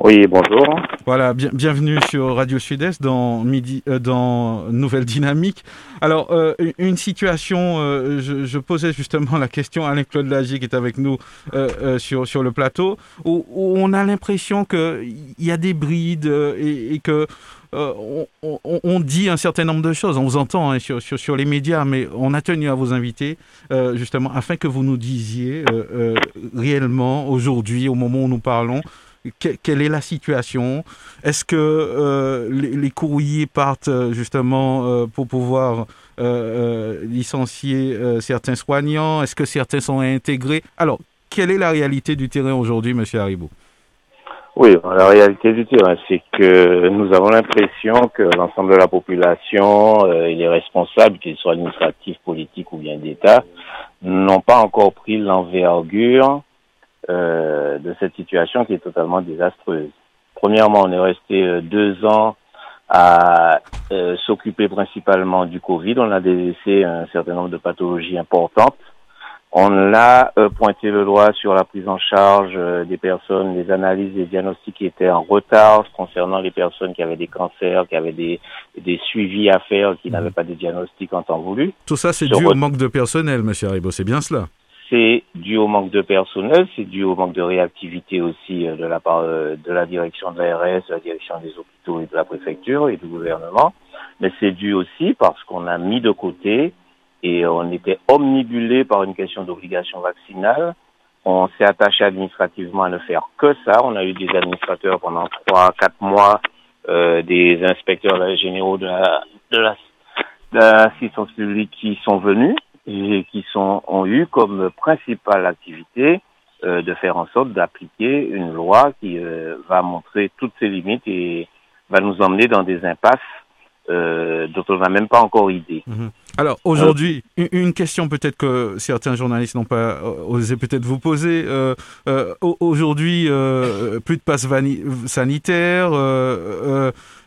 Oui, bonjour. Voilà, bienvenue sur Radio Sud-Est dans, euh, dans Nouvelle Dynamique. Alors, euh, une situation, euh, je, posais justement la question à Alain-Claude Lagier qui est avec nous sur, sur le plateau, où, on a l'impression qu'il y a des brides et, et que on, dit un certain nombre de choses. On vous entend hein, sur, sur, les médias, mais on a tenu à vous inviter justement afin que vous nous disiez réellement aujourd'hui, au moment où nous parlons, quelle est la situation? Est-ce que euh, les, courriers partent euh, justement euh, pour pouvoir licencier certains soignants? Est-ce que certains sont intégrés? Alors, quelle est la réalité du terrain aujourd'hui, Monsieur Haribo? Oui, la réalité du terrain, c'est que nous avons l'impression que l'ensemble de la population et les responsables, qu'ils soient administratifs, politiques ou bien d'État, n'ont pas encore pris l'envergure euh, de cette situation qui est totalement désastreuse. Premièrement, on est resté euh, deux ans à euh, s'occuper principalement du Covid. On a délaissé un certain nombre de pathologies importantes. On a pointé le doigt sur la prise en charge des personnes, les analyses, les diagnostics qui étaient en retard concernant les personnes qui avaient des cancers, qui avaient des, des suivis à faire, qui n'avaient pas de diagnostics en temps voulu. Tout ça, c'est dû au manque de personnel, monsieur Haribo, c'est bien cela c'est dû au manque de personnel, c'est dû au manque de réactivité aussi euh, de la part euh, de la direction de l'ARS, de la direction des hôpitaux et de la préfecture et du gouvernement, mais c'est dû aussi parce qu'on a mis de côté et on était omnibulé par une question d'obligation vaccinale. On s'est attaché administrativement à ne faire que ça. On a eu des administrateurs pendant trois, quatre mois, euh, des inspecteurs généraux de la, de la, de l'assistance publique qui sont venus et qui sont, ont eu comme principale activité euh, de faire en sorte d'appliquer une loi qui euh, va montrer toutes ses limites et va nous emmener dans des impasses euh, dont on n'a même pas encore idée. Mhm. Alors aujourd'hui, une question peut-être que certains journalistes n'ont pas osé peut-être vous poser. aujourd'hui, plus de passe sanitaire.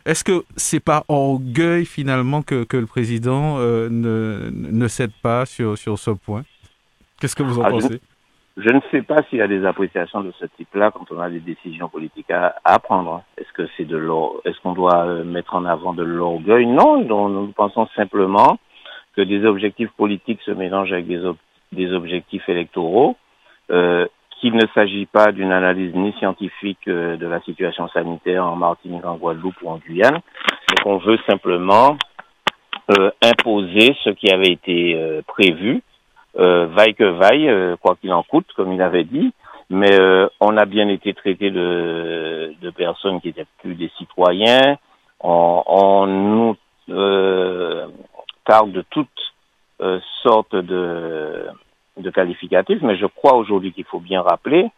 Est-ce que c'est pas orgueil finalement que, que le président euh, ne, ne, cède pas sur, sur ce point? Qu'est-ce que vous en ah, pensez? je, ne sais pas s'il y a des appréciations de ce type-là quand on a des décisions politiques à, à prendre. Est-ce que c'est de est-ce qu'on doit euh, mettre en avant de l'orgueil? Non, nous pensons simplement que des objectifs politiques se mélangent avec des, des objectifs électoraux. Euh, qu'il ne s'agit pas d'une analyse ni scientifique euh, de la situation sanitaire en Martinique, en Guadeloupe ou en Guyane, qu'on veut simplement euh, imposer ce qui avait été euh, prévu, vaille que vaille, quoi qu'il en coûte, comme il avait dit, mais on a bien été traité de, de personnes qui étaient plus des citoyens, on, on nous tarde de toute sortes de, de qualificatifs, mais je crois aujourd'hui qu'il faut bien rappeler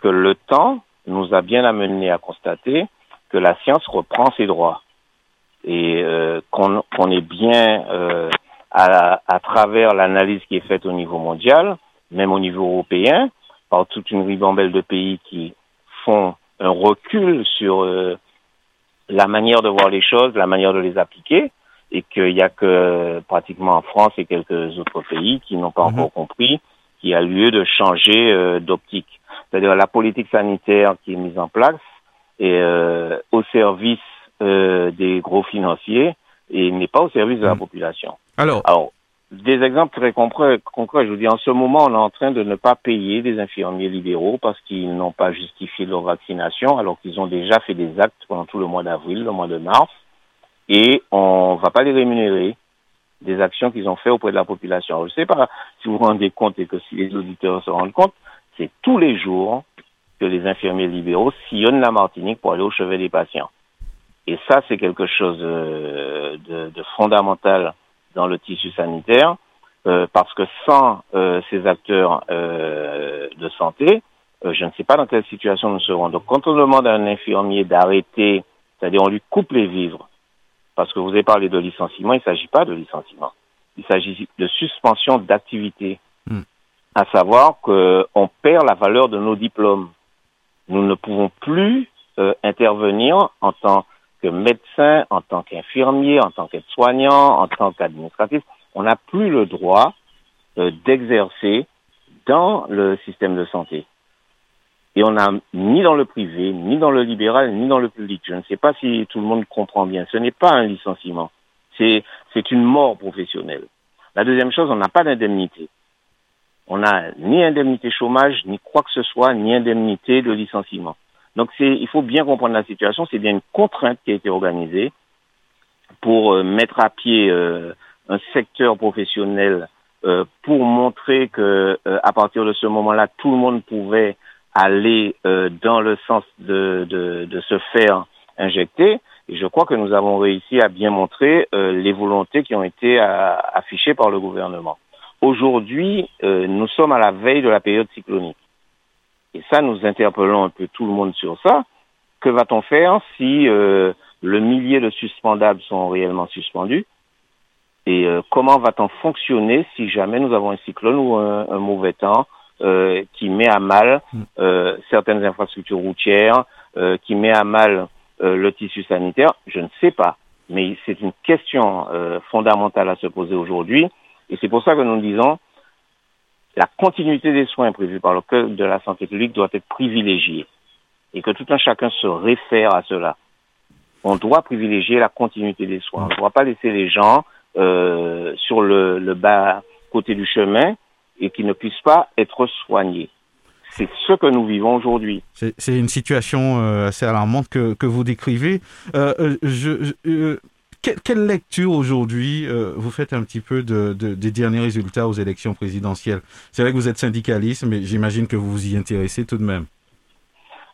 que le temps nous a bien amené à constater que la science reprend ses droits et euh, qu'on est bien euh, à, à, travers l'analyse qui est faite au niveau mondial, même au niveau européen, par toute une ribambelle de pays qui font un recul sur euh, la manière de voir les choses, la manière de les appliquer, et qu'il n'y a que pratiquement en France et quelques autres pays qui n'ont pas mhm. encore compris qu'il y a lieu de changer euh, d'optique. C'est-à-dire la politique sanitaire qui est mise en place est euh, au service euh, des gros financiers et n'est pas au service de la mm. population. Alors, Alors des exemples très concrets, concrets, je vous dis, en ce moment, on est en train de ne pas payer des infirmiers libéraux parce qu'ils n'ont pas justifié leur vaccination alors qu'ils ont déjà fait des actes pendant tout le mois d'avril, le mois de mars, et on va pas les rémunérer des actions qu'ils ont fait auprès de la population. je ne sais pas si vous vous rendez compte et que si les auditeurs se rendent compte, c'est tous les jours que les infirmiers libéraux sillonnent la Martinique pour aller au chevet des patients. Et ça, c'est quelque chose euh, de, de, fondamental dans le tissu sanitaire, euh, parce que sans euh, ces acteurs euh, de santé, euh, je ne sais pas dans quelle situation nous serons. Donc, quand on demande à un infirmier d'arrêter, c'est-à-dire on lui coupe les vivres, parce que vous avez parlé de licenciement, il ne s'agit pas de licenciement, il s'agit de suspension d'activité, hmm. à savoir qu'on perd la valeur de nos diplômes. Nous ne pouvons plus intervenir en tant que médecin, en tant qu'infirmier, en tant qu'aide-soignant, en tant qu'administratif, on n'a plus le droit euh, d'exercer dans le système de santé. Et on n'a ni dans le privé, ni dans le libéral, ni dans le public. Je ne sais pas si tout le monde comprend bien. Ce n'est pas un licenciement. C'est, c'est une mort professionnelle. La deuxième chose, on n'a pas d'indemnité. On n'a ni indemnité chômage, ni quoi que ce soit, ni indemnité de licenciement. Donc c'est, il faut bien comprendre la situation. C'est bien une contrainte qui a été organisée pour euh, mettre à pied euh, un secteur professionnel euh, pour montrer que à partir de ce moment-là, tout le monde pouvait aller dans le sens de, de, de, se faire injecter. Et je crois que nous avons réussi à bien montrer les volontés qui ont été affichées par le gouvernement. Aujourd'hui, nous sommes à la veille de la période cyclonique. Et ça, nous interpellons un peu tout le monde sur ça. Que va-t-on faire si euh, le millier de suspendables sont réellement suspendus? Et euh, comment va-t-on fonctionner si jamais nous avons un cyclone ou un, mauvais temps? Euh, qui met à mal mm. euh, certaines infrastructures routières, euh, qui met à mal le tissu sanitaire Je ne sais pas. Mais c'est une question fondamentale à se poser aujourd'hui. Et c'est pour ça que nous disons, la continuité des soins prévus par le Code de la santé publique doit être privilégiée et que tout un chacun se réfère à cela. On doit privilégier la continuité des soins. On ne doit pas laisser les gens euh, sur le, le, bas côté du chemin et qui ne puissent pas être soignés. C'est ce que nous vivons aujourd'hui. C'est une situation euh, assez alarmante que, que vous décrivez. Euh, euh je, quelle, lecture aujourd'hui euh, vous faites un petit peu de, des derniers résultats aux élections présidentielles? C'est vrai que vous êtes syndicaliste, mais j'imagine que vous vous y intéressez tout de même.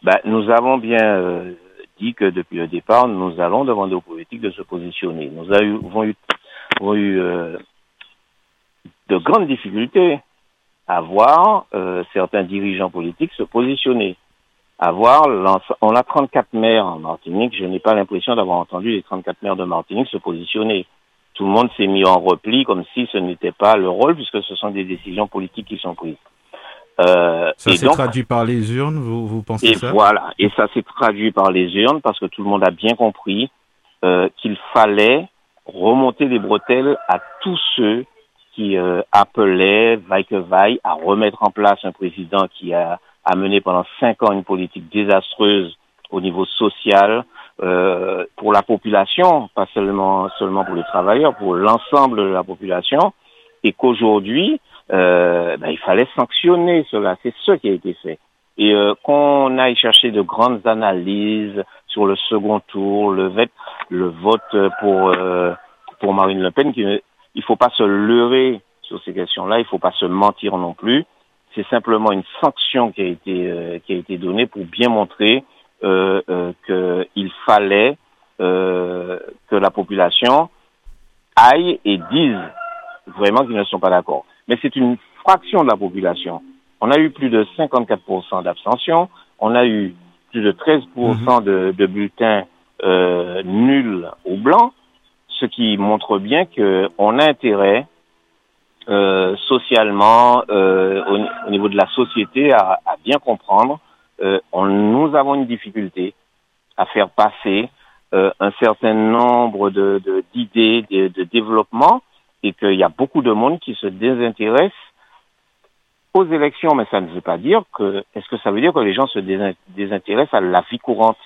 Ben, nous avons bien euh, dit que depuis le départ, nous allons demander aux politiques de se positionner. Nous avons eu, eu de grandes difficultés à voir certains dirigeants politiques se positionner avoir on a 34 maires en Martinique. Je n'ai pas l'impression d'avoir entendu les 34 maires de Martinique se positionner. Tout le monde s'est mis en repli comme si ce n'était pas le rôle, puisque ce sont des décisions politiques qui sont prises. Euh, ça s'est traduit par les urnes, vous, vous pensez et ça? Voilà, et ça s'est traduit par les urnes parce que tout le monde a bien compris euh, qu'il fallait remonter les bretelles à tous ceux qui euh, appelaient, vaille que vaille, à remettre en place un président qui a a mené pendant cinq ans une politique désastreuse au niveau social euh, pour la population, pas seulement seulement pour les travailleurs, pour l'ensemble de la population, et qu'aujourd'hui euh, ben, il fallait sanctionner cela. C'est ce qui a été fait. Et euh, qu'on aille chercher de grandes analyses sur le second tour, le vote, le vote pour euh, pour Marine Le Pen, il ne faut pas se leurrer sur ces questions-là, il ne faut pas se mentir non plus c'est simplement une sanction qui a été euh, qui a été donnée pour bien montrer euh, euh, qu'il fallait euh, que la population aille et dise vraiment qu'ils ne sont pas d'accord. Mais c'est une fraction de la population. On a eu plus de 54% d'abstention, on a eu plus de 13% de, de bulletins euh, nuls ou blancs, ce qui montre bien qu'on a intérêt euh, socialement, euh, au, niveau de la société, à, bien comprendre. Euh, on, nous avons une difficulté à faire passer euh, un certain nombre d'idées de, de, développement et qu'il y a beaucoup de monde qui se désintéresse aux élections, mais ça ne veut pas dire que. Est-ce que ça veut dire que les gens se désintéressent à la vie courante?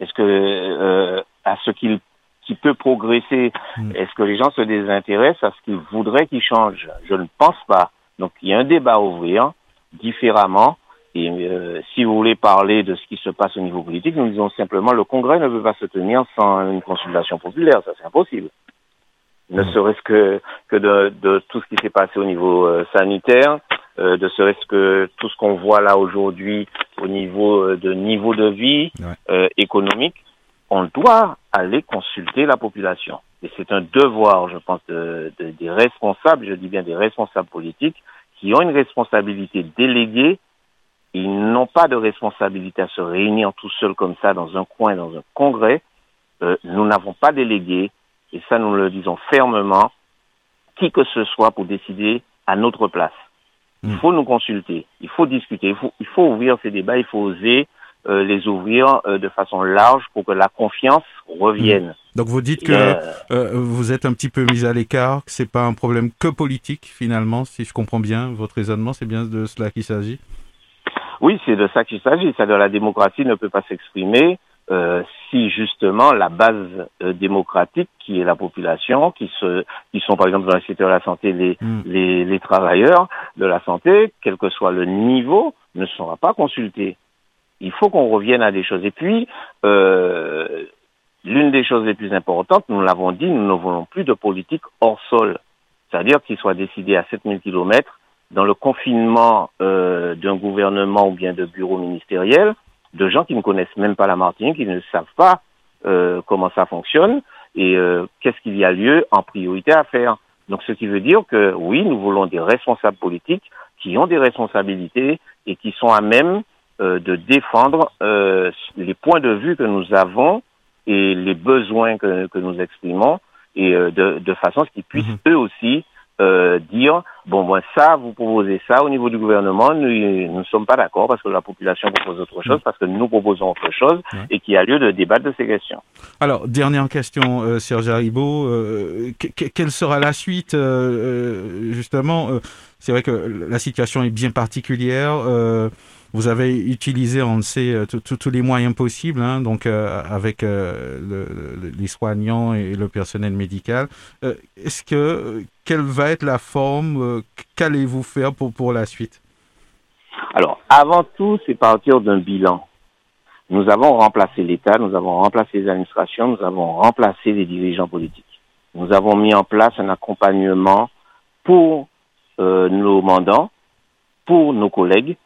Est-ce que euh, à ce qu'il qui peut progresser mm. Est-ce que les gens se désintéressent à ce qu'ils voudraient qu'il change Je ne pense pas. Donc il y a un débat à ouvrir différemment. Et euh, si vous voulez parler de ce qui se passe au niveau politique, nous disons simplement le Congrès ne peut pas se tenir sans une consultation populaire. Ça, c'est impossible. Ne mm. serait-ce que, que de, de, tout ce qui s'est passé au niveau euh, sanitaire, euh, de serait-ce que tout ce qu'on voit là aujourd'hui au niveau euh, de niveau de vie euh, économique, on doit aller consulter la population. Et c'est un devoir, je pense, de, de, des responsables, je dis bien des responsables politiques, qui ont une responsabilité déléguée. Ils n'ont pas de responsabilité à se réunir tout seuls comme ça dans un coin, dans un congrès. Euh, nous n'avons pas délégué, et ça nous le disons fermement, qui que ce soit pour décider à notre place. Il mm. faut nous consulter, il faut discuter, il faut, il faut ouvrir ces débats, il faut oser euh, les ouvrir euh, de façon large pour que la confiance revienne. Mm. Donc vous dites que euh, vous êtes un petit peu mis à l'écart, que c'est pas un problème que politique finalement, si je comprends bien votre raisonnement, c'est bien de cela qu'il s'agit? Oui, c'est de ça qu'il s'agit. C'est-à-dire la démocratie ne peut pas s'exprimer si justement la base démocratique qui est la population, qui se, qui sont par exemple dans le secteur de la santé les, mm. les, les, travailleurs de la santé, quel que soit le niveau, ne sera pas consulté. Il faut qu'on revienne à des choses. Et puis, euh, l'une des choses les plus importantes, nous l'avons dit, nous ne voulons plus de politique hors sol. C'est-à-dire qu'il soit décidé à 7000 kilomètres dans le confinement euh, d'un gouvernement ou bien de bureau ministériel, de gens qui ne connaissent même pas la Martinique, qui ne savent pas euh, comment ça fonctionne et qu'est-ce qu'il y a lieu en priorité à faire. Donc, ce qui veut dire que oui, nous voulons des responsables politiques qui ont des responsabilités et qui sont à même euh, de défendre euh, les points de vue que nous avons et les besoins que, que nous exprimons et euh, de, de, façon à ce qu'ils puissent mhm. eux aussi dire bon ben ça vous proposez ça au niveau du gouvernement nous ne sommes pas d'accord parce que la population propose autre chose mm. parce que nous proposons autre chose et qu'il y a lieu de débattre de ces questions. Alors dernière question Serge Haribo euh, quelle sera la suite justement c'est vrai que la situation est bien particulière vous avez utilisé, on le sait, euh, tous les moyens possibles, hein, donc euh, avec euh, le, les soignants et le personnel médical. Est-ce que quelle va être la forme Qu'allez-vous faire pour pour la suite? Alors, avant tout, c'est partir d'un bilan. Nous avons remplacé l'État, nous avons remplacé les administrations, nous avons remplacé les dirigeants politiques. Nous avons mis en place un accompagnement pour nos mandants, pour nos collègues,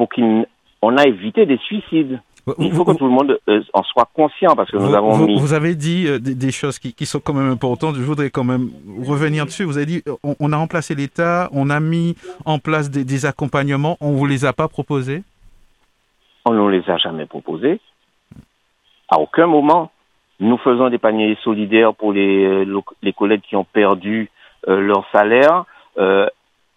pour qu'on a évité des suicides. Il faut que tout le monde euh, en soit conscient parce que nous avons vous, mis. Vous avez dit euh, des, choses qui, qui, sont quand même importantes. Je voudrais quand même revenir dessus. Vous avez dit on, on a remplacé l'État, on a mis en place des, des accompagnements. On vous les a pas proposés? On ne les a jamais proposés. À aucun moment. Nous faisons des paniers solidaires pour les, euh, les collègues qui ont perdu euh, leur salaire. Euh,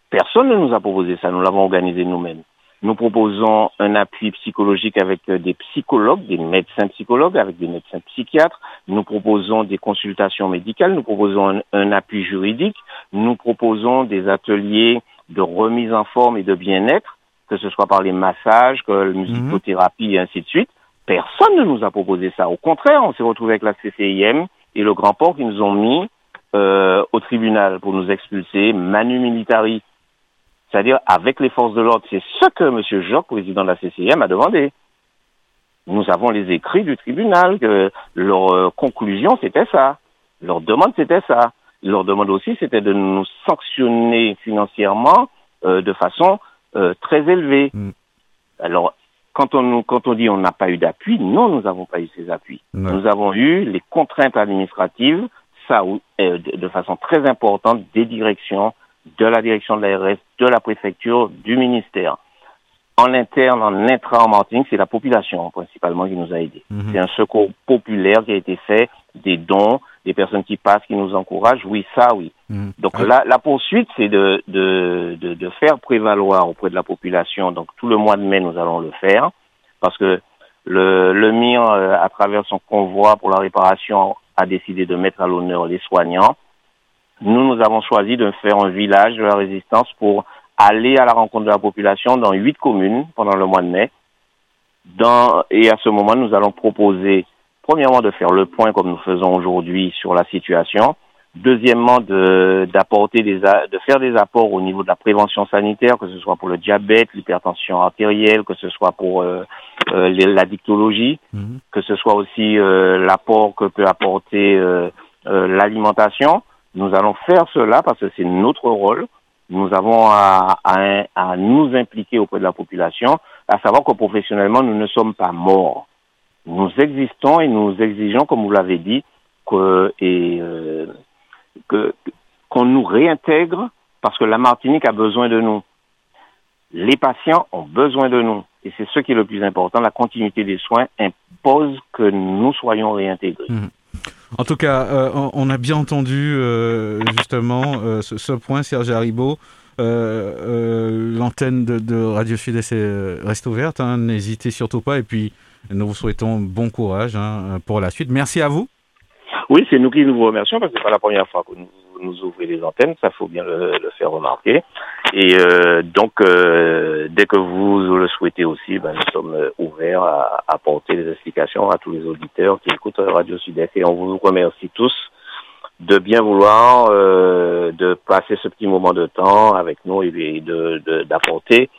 personne ne nous a proposé ça. Nous l'avons organisé nous-mêmes. Nous proposons un appui psychologique avec euh, des psychologues, des médecins psychologues, avec des médecins psychiatres. Nous proposons des consultations médicales. Nous proposons un, un appui juridique. Nous proposons des ateliers de remise en forme et de bien-être, que ce soit par les massages, que la musicothérapie et ainsi de suite. Personne ne nous a proposé ça. Au contraire, on s'est retrouvé avec la CCIM et le Grand Port qui nous ont mis euh, au tribunal pour nous expulser, manu militari c'est-à-dire avec les forces de l'ordre. C'est ce que M. Joc, président de la CCM, a demandé. Nous avons les écrits du tribunal, que leur euh, conclusion, c'était ça. Leur demande, c'était ça. Leur demande aussi, c'était de nous sanctionner financièrement euh, de façon euh, très élevée. Mm. Alors, quand on, quand on dit on n'a pas eu d'appui, non, nous n'avons pas eu ces appuis. Nous avons eu les contraintes administratives ça, de façon très importante, des directions, de la direction de l'ARS, de la préfecture, du ministère en interne, en intra en Martinique, c'est la population principalement qui nous a aidés. Mhm. C'est un secours populaire qui a été fait, des dons, des personnes qui passent, qui nous encouragent. Oui, ça, oui. Mhm. Donc la, la, poursuite, c'est de, de, de, de, faire prévaloir auprès de la population. Donc tout le mois de mai, nous allons le faire parce que le, le MIR, euh, à travers son convoi pour la réparation, a décidé de mettre à l'honneur les soignants. Nous, nous avons choisi de faire un village de la résistance pour aller à la rencontre de la population dans huit communes pendant le mois de mai. Dans, et à ce moment, nous allons proposer, premièrement, de faire le point comme nous faisons aujourd'hui sur la situation. Deuxièmement, de, d'apporter des, de faire des apports au niveau de la prévention sanitaire, que ce soit pour le diabète, l'hypertension artérielle, que ce soit pour euh, euh la dictologie, mhm. que ce soit aussi euh, l'apport que peut apporter euh, l'alimentation. Nous allons faire cela parce que c'est notre rôle nous avons à, à, nous impliquer auprès de la population, à savoir que professionnellement, nous ne sommes pas morts. Nous existons et nous exigeons, comme vous l'avez dit, que, et, euh, que, qu'on nous réintègre parce que la Martinique a besoin de nous. Les patients ont besoin de nous. Et c'est ce qui est le plus important. La continuité des soins impose que nous soyons réintégrés. Mmh. En tout cas, euh, on a bien entendu euh, justement euh, ce, point, Serge Haribo. L'antenne de, Radio Sud-Est reste ouverte. Hein. N'hésitez surtout pas. Et puis, nous vous souhaitons bon courage hein, pour la suite. Merci à vous. Oui, c'est nous qui nous remercions parce que c'est pas la première fois que nous nous ouvrez les antennes, ça faut bien le, faire remarquer. Et euh, donc, euh, dès que vous le souhaitez aussi, ben, nous sommes ouverts à apporter des explications à tous les auditeurs qui écoutent Radio Sud-Est. Et on vous remercie tous de bien vouloir euh, de passer ce petit moment de temps avec nous et de d'apporter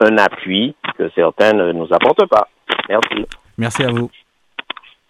un appui que certains ne nous apportent pas. Merci. Merci à vous.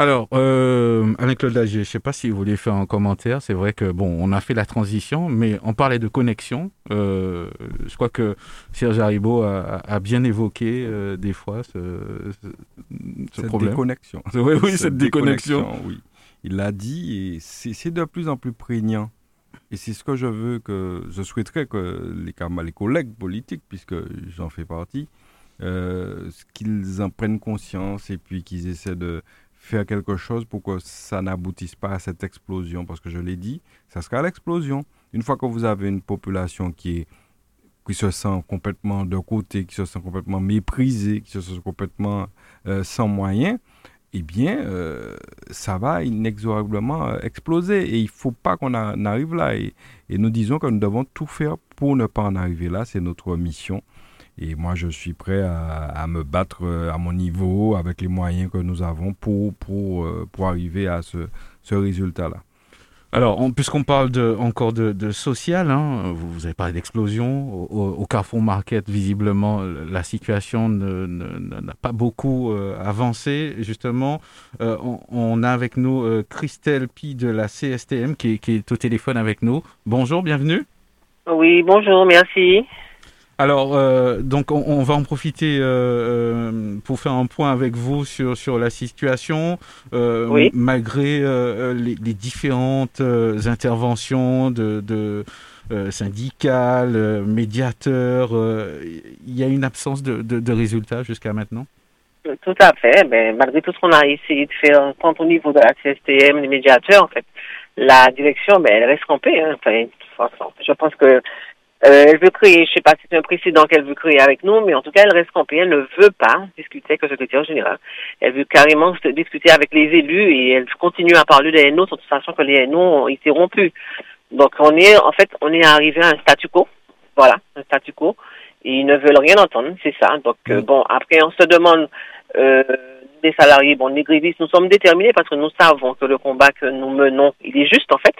Alors, euh, Alain-Claude Lagier, je ne sais pas si vous voulez faire un commentaire. C'est vrai que, bon, on a fait la transition, mais on parlait de connexion. Euh, je crois que Serge Haribo a, bien évoqué euh, des fois ce, cette Déconnexion. oui, oui, cette, déconnexion. Oui. Il l'a dit et c'est de plus en plus prégnant. Et c'est ce que je veux que je souhaiterais que les, les collègues politiques, puisque j'en fais partie, qu'ils en prennent conscience et puis qu'ils essaient de faire quelque chose pour que ça n'aboutisse pas à cette explosion. Parce que je l'ai dit, ça sera l'explosion. Une fois que vous avez une population qui, est, qui se sent complètement de côté, qui se sent complètement méprisée, qui se sent complètement euh, sans moyens, eh bien, euh, ça va inexorablement euh, exploser. Et il ne faut pas qu'on arrive là. et, nous disons que nous devons tout faire pour ne pas en arriver là. C'est notre mission. Et moi, je suis prêt à, me battre euh, à mon niveau, avec les moyens que nous avons pour, pour, euh, pour arriver à ce, ce résultat-là. Alors, puisqu'on parle de, encore de, de social, hein, vous, avez parlé d'explosion. Au, Carrefour Market, visiblement, la situation n'a pas beaucoup euh, avancé. Justement, on, a avec nous Christelle Pi de la CSTM qui qui est au téléphone avec nous. Bonjour, bienvenue. Oui, bonjour, merci. Alors, euh, donc, on, va en profiter euh, euh, pour faire un point avec vous sur, sur la situation, malgré les, différentes interventions de, de syndicales, médiateurs. Il y a une absence de, de, résultats jusqu'à maintenant? Tout à fait. Mais malgré tout ce qu'on a essayé de faire, tant au niveau de la CSTM, les médiateurs, en fait, la direction, ben, elle reste campée. Hein. Enfin, je pense que euh, elle veut créer, je sais pas si c'est un précédent qu'elle veut créer avec nous, mais en tout cas, elle reste campée. Elle ne veut pas discuter avec le secrétaire général. Elle veut carrément discuter avec les élus et elle continue à parler des NO, de toute façon que les NO ont été rompus. Donc, on est, en fait, on est arrivé à un statu quo. Voilà, un statu quo. Et ils ne veulent rien entendre, c'est ça. Donc, euh, mm. bon, après, on se demande, euh, des salariés, bon, les grévistes, nous sommes déterminés parce que nous savons que le combat que nous menons, il est juste, en fait.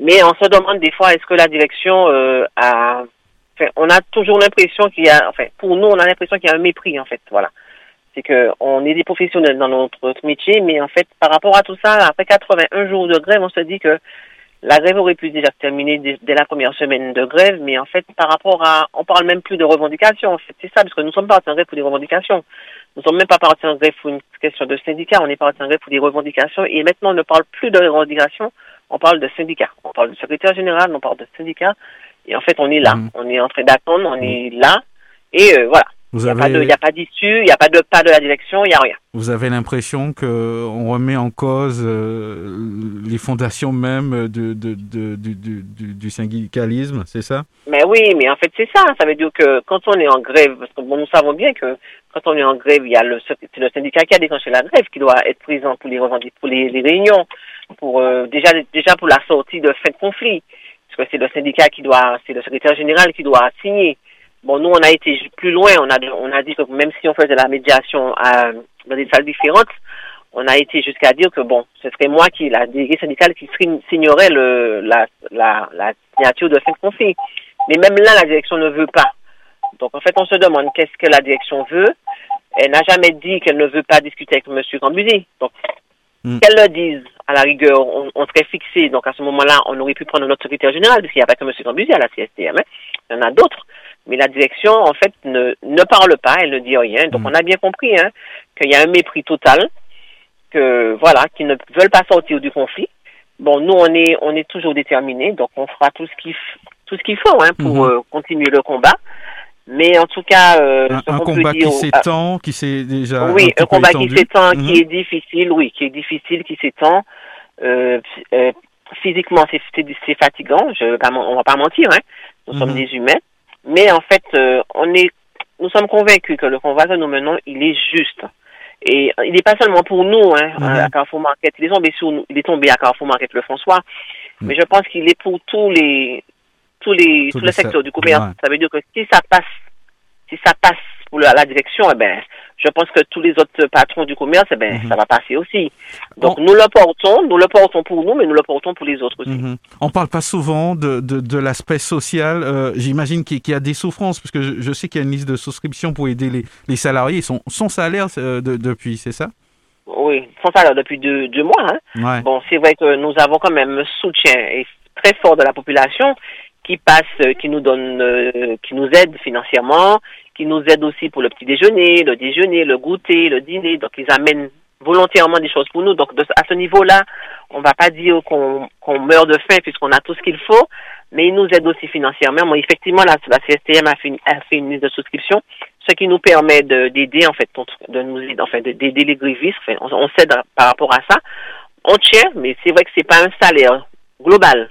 Mais on se demande des fois, est-ce que la direction euh, a on a toujours l'impression qu'il y a, enfin, pour nous, on a l'impression qu'il y a un mépris, en fait, voilà. C'est que on est des professionnels dans notre métier, mais en fait, par rapport à tout ça, après 81 jours de grève, on se dit que la grève aurait pu déjà terminer dès, la première semaine de grève, mais en fait, par rapport à, on parle même plus de revendications. En fait, c'est ça, parce que nous sommes pas en grève pour des revendications. Nous sommes même pas partis en grève pour une question de syndicat, on est partis en grève pour des revendications, et maintenant, on ne parle plus de revendications, on parle de syndicat. On parle de secrétaire général, on parle de syndicat, et en fait, on est là. Mm. On est en train d'attendre, on est là, et euh, voilà. Il n'y a, pas d'issue, il n'y a pas de pas de la direction, il n'y a rien. Vous avez l'impression qu'on remet en cause euh, les fondations même de, de, de, du, syndicalisme, c'est ça? Mais oui, mais en fait c'est ça. Ça veut dire que quand on est en grève, parce que nous savons bien que quand on est en grève, il y a le, le syndicat qui a déclenché la grève qui doit être présent pour les pour les, les réunions, pour euh, déjà déjà pour la sortie de fin de conflit, parce que c'est le syndicat qui doit, c'est le secrétaire général qui doit signer. Bon, nous, on a été plus loin. On a, on a dit que même si on faisait la médiation à, dans des salles différentes, on a été jusqu'à dire que bon, ce serait moi qui, la déléguée syndicale, qui signerait le, la, la, la signature de fin de conflit. Mais même là, la direction ne veut pas. Donc, en fait, on se demande qu'est-ce que la direction veut. Elle n'a jamais dit qu'elle ne veut pas discuter avec M. Cambusi. Donc, hmm. qu'elle le dise, à la rigueur, on, serait fixé. Donc, à ce moment-là, on aurait pu prendre notre secrétaire général, parce qu'il n'y a pas que M. Cambusi à la CSTM. Hein. Il y en a d'autres. Mais la direction, en fait, ne, ne parle pas, elle ne dit rien. Donc, mm. on a bien compris hein, qu'il y a un mépris total, que voilà, qu'ils ne veulent pas sortir du conflit. Bon, nous, on est, on est toujours déterminés, donc on fera tout ce qu'il tout ce qu'il faut hein, pour mm-hmm. euh, continuer le combat. Mais en tout cas, euh, un, combat qui s'étend, qui s'est déjà oui, un, combat qui s'étend, qui mm-hmm. est difficile, oui, qui est difficile, qui s'étend. Euh, euh, physiquement, c'est fatigant. Je, on va pas mentir, hein. Nous sommes mm-hmm. des humains. Mais en fait, euh, on est, nous sommes convaincus que le combat que nous menons, il est juste. Et il n'est pas seulement pour nous, hein, mhm. à Carrefour Market. Il est tombé sur nous, il est tombé à Carrefour Market le François. Mhm. Mais je pense qu'il est pour tous les, tous les, tous, les secteurs du commerce. Ça veut dire que si ça passe, si ça passe pour la, direction, eh ben, je pense que tous les autres patrons du commerce, eh ben, mhm. ça va passer aussi. Donc nous le portons, nous le portons pour nous, mais nous le portons pour les autres aussi. On On parle pas souvent de, de, de l'aspect social. Euh, j'imagine qu'il y a des souffrances, parce que je, sais qu'il y a une liste de souscription pour aider les, les salariés. Son, son salaire euh, depuis, c'est ça? Oui, son salaire depuis deux, deux mois. Hein. Bon, c'est vrai que nous avons quand même un soutien très fort de la population qui passe, euh, qui nous donne, qui nous aide financièrement, qui nous aident aussi pour le petit déjeuner, le déjeuner, le goûter, le dîner. Donc, ils amènent volontairement des choses pour nous. Donc, à ce niveau-là, on va pas dire qu'on meurt de faim puisqu'on a tout ce qu'il faut, mais ils nous aident aussi financièrement. Effectivement, la, CSTM a fait, une, liste de souscription, ce qui nous permet d'aider, en fait, de nous aider, enfin, d'aider les grévistes. On, on s'aide par rapport à ça. On tient, mais c'est vrai que c'est pas un salaire global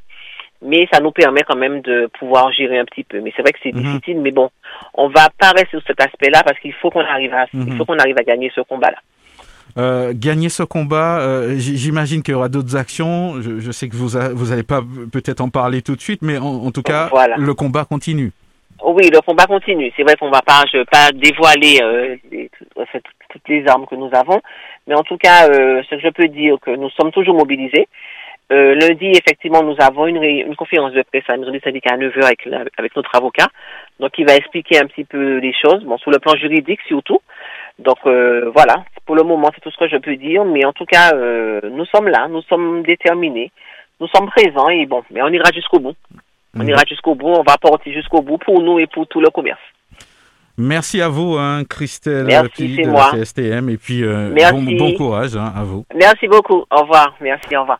mais ça nous permet quand même de pouvoir gérer un petit peu. Mais c'est vrai que c'est mhm. difficile, mais bon, on va pas rester sur cet aspect-là parce qu'il faut qu'on arrive à, il mhm. faut qu'on arrive à gagner ce combat-là. Euh, gagner ce combat, euh, j'imagine qu'il y aura d'autres actions. Je, sais que vous vous allez pas peut-être en parler tout de suite, mais en, tout cas, le combat continue. Oui, le combat continue. C'est vrai qu'on va pas, je vais pas dévoiler euh, toutes les armes que nous avons, mais en tout cas, ce que je peux dire, que nous sommes toujours mobilisés. Euh, lundi, effectivement, nous avons une, une conférence de presse à la maison du syndicat à 9h avec, avec notre avocat. Donc, il va expliquer un petit peu les choses, bon, sur le plan juridique surtout. Donc, euh, voilà. Pour le moment, c'est tout ce que je peux dire. Mais en tout cas, euh, nous sommes là, nous sommes déterminés, nous sommes présents et bon, mais on ira jusqu'au bout. On ira jusqu'au bout, on va porter jusqu'au bout pour nous et pour tout le commerce. Merci à vous, hein, Christelle Merci, de moi. la CSTM, et puis bon, bon, courage hein, à vous. Merci beaucoup. Au revoir. Merci, au revoir.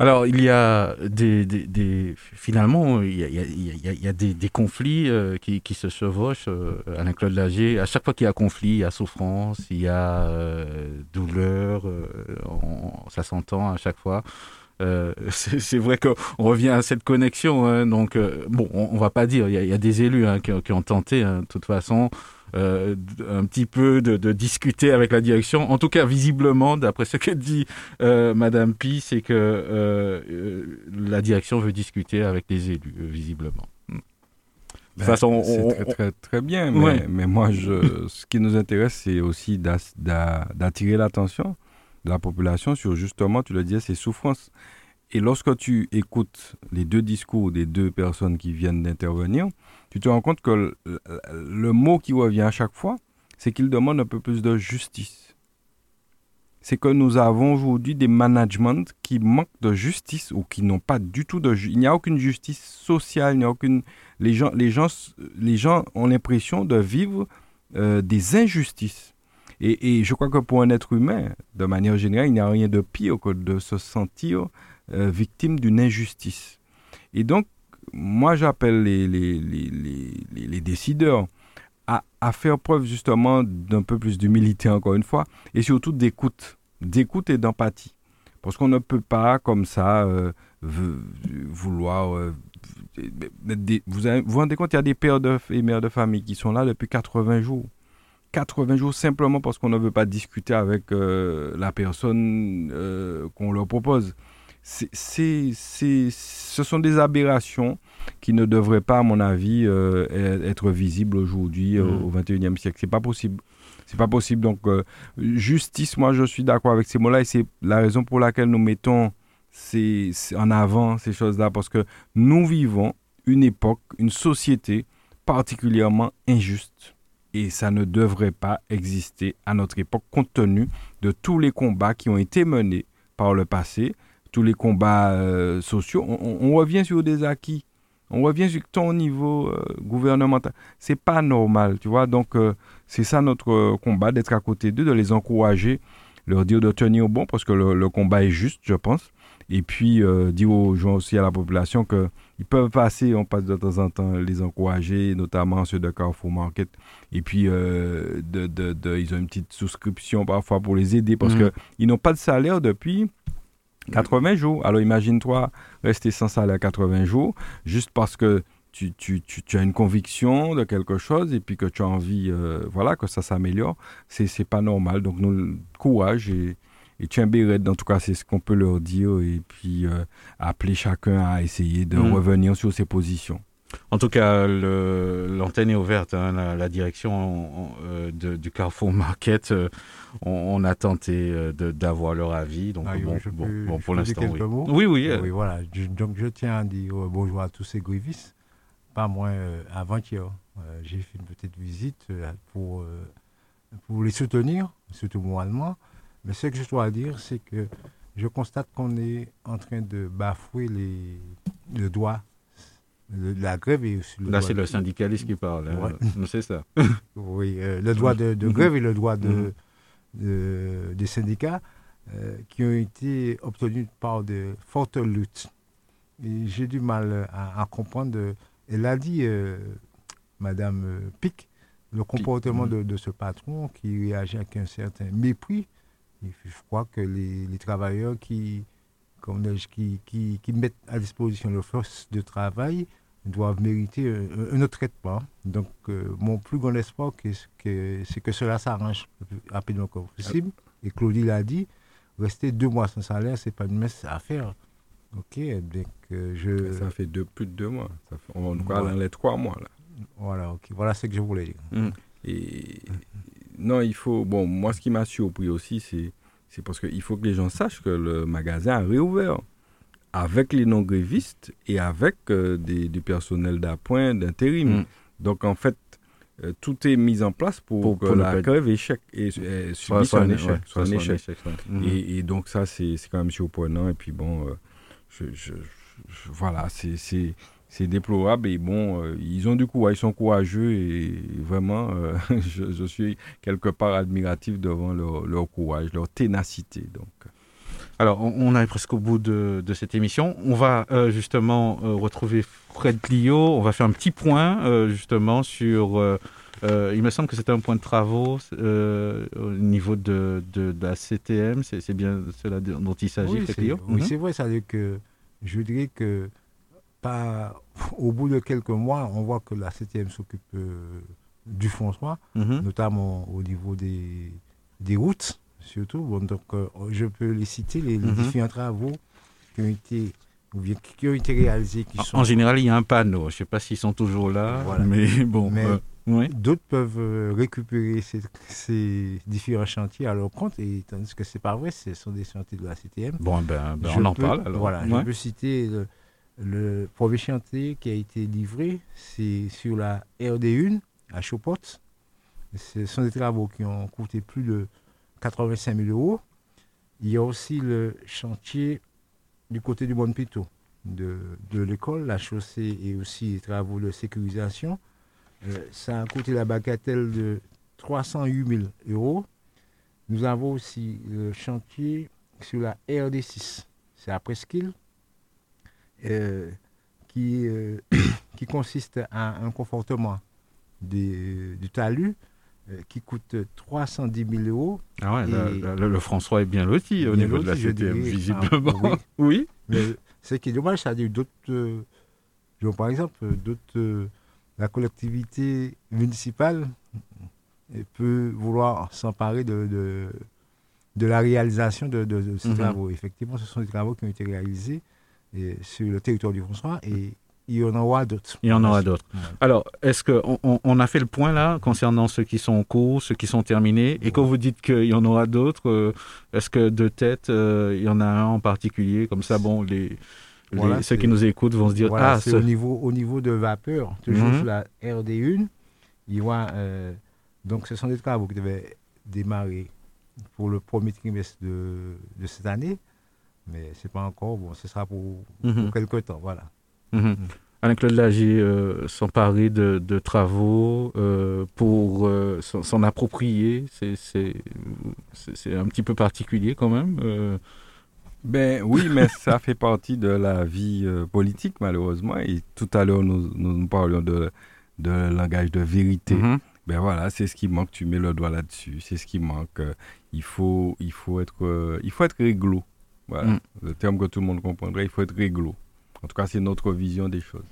Alors, il y a des, des, finalement, il y a, il y a, des, des, conflits euh, qui, qui, se chevauchent. Euh, Alain-Claude Lagier, à chaque fois qu'il y a conflit, il y a souffrance, il y a euh, douleur, ça s'entend à chaque fois. c'est vrai qu'on revient à cette connexion. Hein, donc, bon, on, ne va pas dire, il y, a des élus hein, qui, ont tenté, hein, de toute façon, euh, un petit peu de, discuter avec la direction. En tout cas, visiblement, d'après ce que dit euh, Madame Pi, c'est que euh, la direction veut discuter avec les élus, visiblement. Hmm. Ben, façon, c'est très, très, très, bien, mais, mais moi, je, ce qui nous intéresse, c'est aussi d'attirer l'attention de la population sur justement, tu le disais, ces souffrances. Et lorsque tu écoutes les deux discours des deux personnes qui viennent d'intervenir, tu te rends compte que le, mot qui revient à chaque fois, c'est qu'il demande un peu plus de justice. C'est que nous avons aujourd'hui des managements qui manquent de justice ou qui n'ont pas du tout de justice. Il n'y a aucune justice sociale, il n'y a aucune. Les gens, les gens, les gens ont l'impression de vivre euh, des injustices. Et, je crois que pour un être humain, de manière générale, il n'y a rien de pire que de se sentir euh, victime d'une injustice. Et donc, moi, j'appelle les, les, les, les, décideurs à, à, faire preuve justement d'un peu plus d'humilité, encore une fois, et surtout d'écoute, d'écoute et d'empathie. Parce qu'on ne peut pas, comme ça, euh, vouloir... Euh, vous vous rendez compte, il y a des pères de, et mères de famille qui sont là depuis 80 jours. 80 jours simplement parce qu'on ne veut pas discuter avec euh, la personne qu'on leur propose c'est, ce sont des aberrations qui ne devraient pas, à mon avis, euh, être visibles aujourd'hui euh, mm. au XXIe siècle. C'est pas possible. C'est pas possible. Donc, euh, justice, moi, je suis d'accord avec ces mots-là et c'est la raison pour laquelle nous mettons ces, en avant ces choses-là parce que nous vivons une époque, une société particulièrement injuste. Et ça ne devrait pas exister à notre époque compte tenu de tous les combats qui ont été menés par le passé, tous les combats euh, sociaux, on, revient sur des acquis. On revient sur ton niveau euh, gouvernemental. C'est pas normal, tu vois. Donc, euh, c'est ça notre combat, d'être à côté d'eux, de les encourager, leur dire de tenir bon, parce que le, combat est juste, je pense. Et puis, dire aux gens aussi, à la population, qu'ils peuvent passer, on passe de temps en temps, les encourager, notamment ceux de Carrefour Market. Et puis, de, de, ils ont une petite souscription parfois pour les aider, parce mmh. qu'ils n'ont pas de salaire depuis 80 jours. Alors imagine-toi rester sans salaire 80 jours, juste parce que tu, tu, tu, as une conviction de quelque chose et puis que tu as envie euh, voilà, que ça s'améliore. C'est, c'est pas normal. Donc, nous, courage et, et tiens, Béret, en tout cas, c'est ce qu'on peut leur dire et puis euh, appeler chacun à essayer de mm. revenir sur ses positions. En tout cas, l'antenne est ouverte. Hein, la, direction euh, du Carrefour Market, euh, on, a tenté euh, d'avoir leur avis. Donc, ah bon, pour l'instant, oui. oui. Oui, oui. voilà. donc, je tiens à dire bonjour à tous ces grévistes. Pas moins avant-hier, j'ai fait une petite visite pour, pour les soutenir, surtout moralement. Mais ce que je dois dire, c'est que je constate qu'on est en train de bafouer les, le droit la grève et Là, c'est le syndicaliste qui parle. Hein. C'est ça. oui, euh, le droit de, grève et le droit de, mhm. des syndicats euh, qui ont été obtenus par de fortes luttes. J'ai du mal à, comprendre. Elle a dit, euh, Madame Pic, le comportement mhm. de, ce patron qui réagit avec un certain mépris. je crois que les, les travailleurs qui qui, qui, qui, mettent à disposition leur force de travail doivent mériter un, autre traitement. Donc, euh, mon plus grand espoir, c'est que cela s'arrange le plus rapidement que possible. Et Claudie l'a dit, rester deux mois sans salaire, c'est pas une messe à faire. Ok, donc euh, je... Ça fait plus de deux mois. Ça fait, on va dans les trois mois, là. Voilà, ok. Voilà ce que je voulais dire. Mmh. Et non, il faut... Bon, moi, ce qui m'a surpris aussi, c'est parce qu'il faut que les gens sachent que le magasin a réouvert avec les non-grévistes et avec euh, des, du personnel d'appoint, d'intérim. Mm. Donc en fait, euh, tout est mis en place pour, que la grève échec, et, soit, un échec. Soit, un échec. et, donc ça, c'est quand même surprenant. Et puis bon, euh, je, je, voilà, c'est c'est déplorable et bon, euh, ils ont du courage, ils sont courageux et vraiment, euh, je, suis quelque part admiratif devant leur, courage, leur ténacité. Donc. Alors, on, arrive presque au bout de, cette émission. On va euh, justement retrouver Fred Clio. On va faire un petit point justement sur Euh, il me semble que c'était un point de travaux euh, au niveau de, de, la CTM. C'est bien cela dont il s'agit, Oui, mhm. c'est vrai. Ça veut dire que je dirais que pas, au bout de quelques mois, on voit que la CTM s'occupe euh, du François, mhm. notamment au niveau des, des routes, surtout. Bon, donc, je peux les citer, les, les mhm. différents travaux qui ont été ou bien qui ont été réalisés. Qui en, sont... en général, il y a un panneau. Je ne sais pas s'ils sont toujours là, mais bon. Euh, d'autres peuvent euh, récupérer ces, différents chantiers à leur compte, et, tandis que ce n'est pas vrai, ce sont des chantiers de la CTM. Bon, ben, ben on en parle alors. Voilà, je peux citer le, le, premier chantier qui a été livré, c'est sur la RD1 à Chopot. Ce sont des travaux qui ont coûté plus de 85 000 euros. Il y a aussi le chantier du côté du Bonpito de, de l'école, la chaussée et aussi les travaux de sécurisation. Euh, ça a coûté la bagatelle de 308 000 euros. Nous avons aussi le chantier sur la RD6, c'est à Presqu'île, euh, qui, euh, qui consiste à un confortement du talus qui coûte 310 000 euros. Ah ouais, le, François est bien loti au niveau de la CTM, visiblement. oui. Mais ce qui est dommage, c'est qu'il d'autres, euh, par exemple, d'autres, euh, la collectivité municipale peut vouloir s'emparer de, de, la réalisation de, ces mhm. travaux. Effectivement, ce sont des travaux qui ont été réalisés sur le territoire du François et il y en aura d'autres. Il y en aura d'autres. Alors, est-ce qu'on on a fait le point là concernant ceux qui sont en cours, ceux qui sont terminés? Et quand vous dites qu'il y en aura d'autres, euh, est-ce que de tête, euh, il y en a un en particulier? Comme ça, bon, les, ceux qui nous écoutent vont se dire Ah, c'est au niveau, au niveau de vapeur, toujours mhm. sur la RD1. Il y aura, euh, donc, ce sont des travaux qui devaient démarrer pour le premier trimestre de, de cette année. Mais ce n'est pas encore, bon, ce sera pour, pour mhm. quelques temps. Voilà. Mhm. Alain-Claude Lagier euh, s'emparer de, travaux euh, pour euh, s'en approprier, c'est un petit peu particulier quand même. Ben oui, mais ça fait partie de la vie politique malheureusement. Et tout à l'heure, nous, nous, parlions de, de langage de vérité. Mhm. Ben voilà, c'est ce qui manque. Tu mets le doigt là-dessus. C'est ce qui manque. il faut, il faut être, il faut être réglo. Voilà, mhm. le terme que tout le monde comprendrait. Il faut être réglo. En tout cas, c'est notre vision des choses.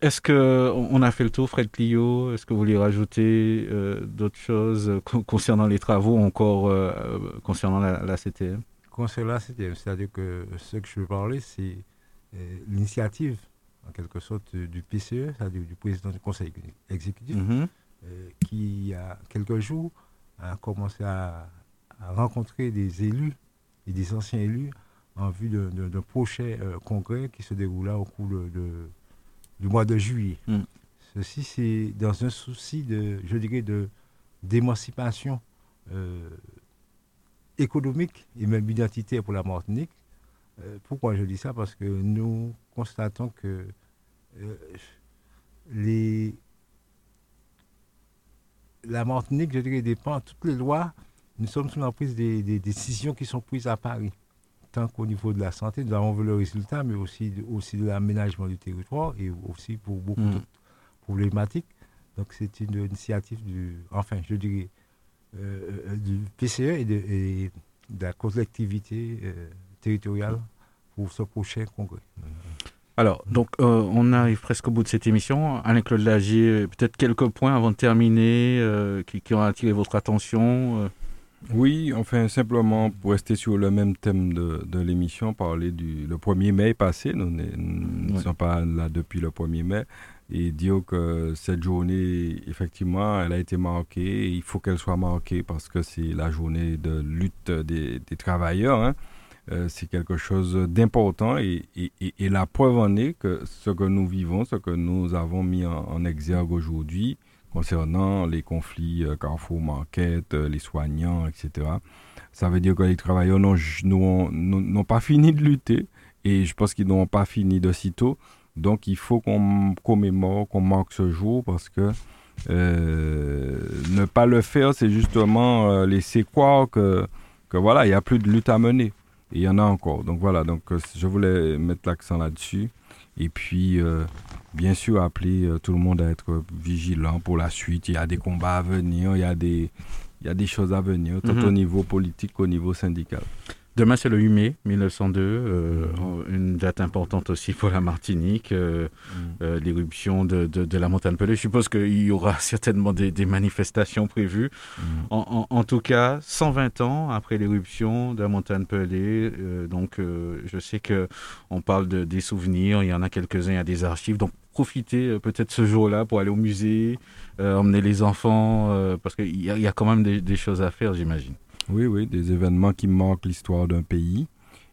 Est-ce qu'on a fait le tour, Fred Clio? Est-ce que vous voulez rajouter euh, d'autres choses concernant les travaux, encore euh, concernant la, CTM Concernant la CTM, c'est-à-dire que ce que je veux parler, c'est euh, l'initiative, en quelque sorte, du PCE, c'est-à-dire du président du conseil exécutif, mm-hmm. qui, il y a quelques jours, a commencé à rencontrer des élus et des anciens élus en vue d'un prochain euh, congrès qui se déroula au cours de, du mois de juillet. Mm. Ceci, c'est dans un souci de, je dirais, de d'émancipation euh, économique et même identitaire pour la Martinique. Euh, pourquoi je dis ça? Parce que nous constatons que les, la Martinique, je dirais, dépend de toutes les lois. Nous sommes sous l'emprise des, des décisions qui sont prises à Paris tant qu'au niveau de la santé, nous avons vu le résultat, mais aussi, aussi de l'aménagement du territoire et aussi pour beaucoup mm. d'autres problématiques. Donc c'est une initiative du, enfin je dirais, euh, euh, du PCE et de, la collectivité euh, territoriale pour ce prochain congrès. Alors, donc, on arrive presque au bout de cette émission. Alain-Claude Lagier, peut-être quelques points avant de terminer qui, qui, ont attiré votre attention oui, enfin, simplement pour rester sur le même thème de, de l'émission, parler du le 1er mai passé, nous ne sommes pas là depuis le 1er mai, et dire que cette journée, effectivement, elle a été marquée, et il faut qu'elle soit marquée parce que c'est la journée de lutte des, des travailleurs. Hein. Euh, c'est quelque chose d'important et, et, et, la preuve en est que ce que nous vivons, ce que nous avons mis en, en exergue aujourd'hui, concernant les conflits euh, Carrefour Market, euh, les soignants, etc. Ça veut dire que les travailleurs n'ont pas fini de lutter et je pense qu'ils n'ont pas fini de sitôt. Donc il faut qu'on commémore, qu'on marque ce jour parce que euh, ne pas le faire, c'est justement laisser croire que, voilà, il n'y a plus de lutte à mener. Et il y en a encore. Donc voilà, donc je voulais mettre l'accent là-dessus. Et puis, bien sûr, appeler tout le monde à être vigilant pour la suite. Il y a des combats à venir, il y a des, il y a des choses à venir, tant mhm. au niveau politique qu'au niveau syndical. Demain, c'est le 8 mai 1902, euh, une date importante aussi pour la Martinique, euh, mm. euh, l'éruption de, de, la montagne Pelée. Je suppose qu'il y aura certainement des, des manifestations prévues. Mm. En, en, tout cas, 120 ans après l'éruption de la montagne Pelée, donc je sais que on parle de, des souvenirs, il y en a quelques-uns, il y a des archives. Donc profitez peut-être ce jour-là pour aller au musée, emmener les enfants, parce qu'il y, y, a quand même des, des choses à faire, j'imagine. Oui, oui, des événements qui marquent l'histoire d'un pays.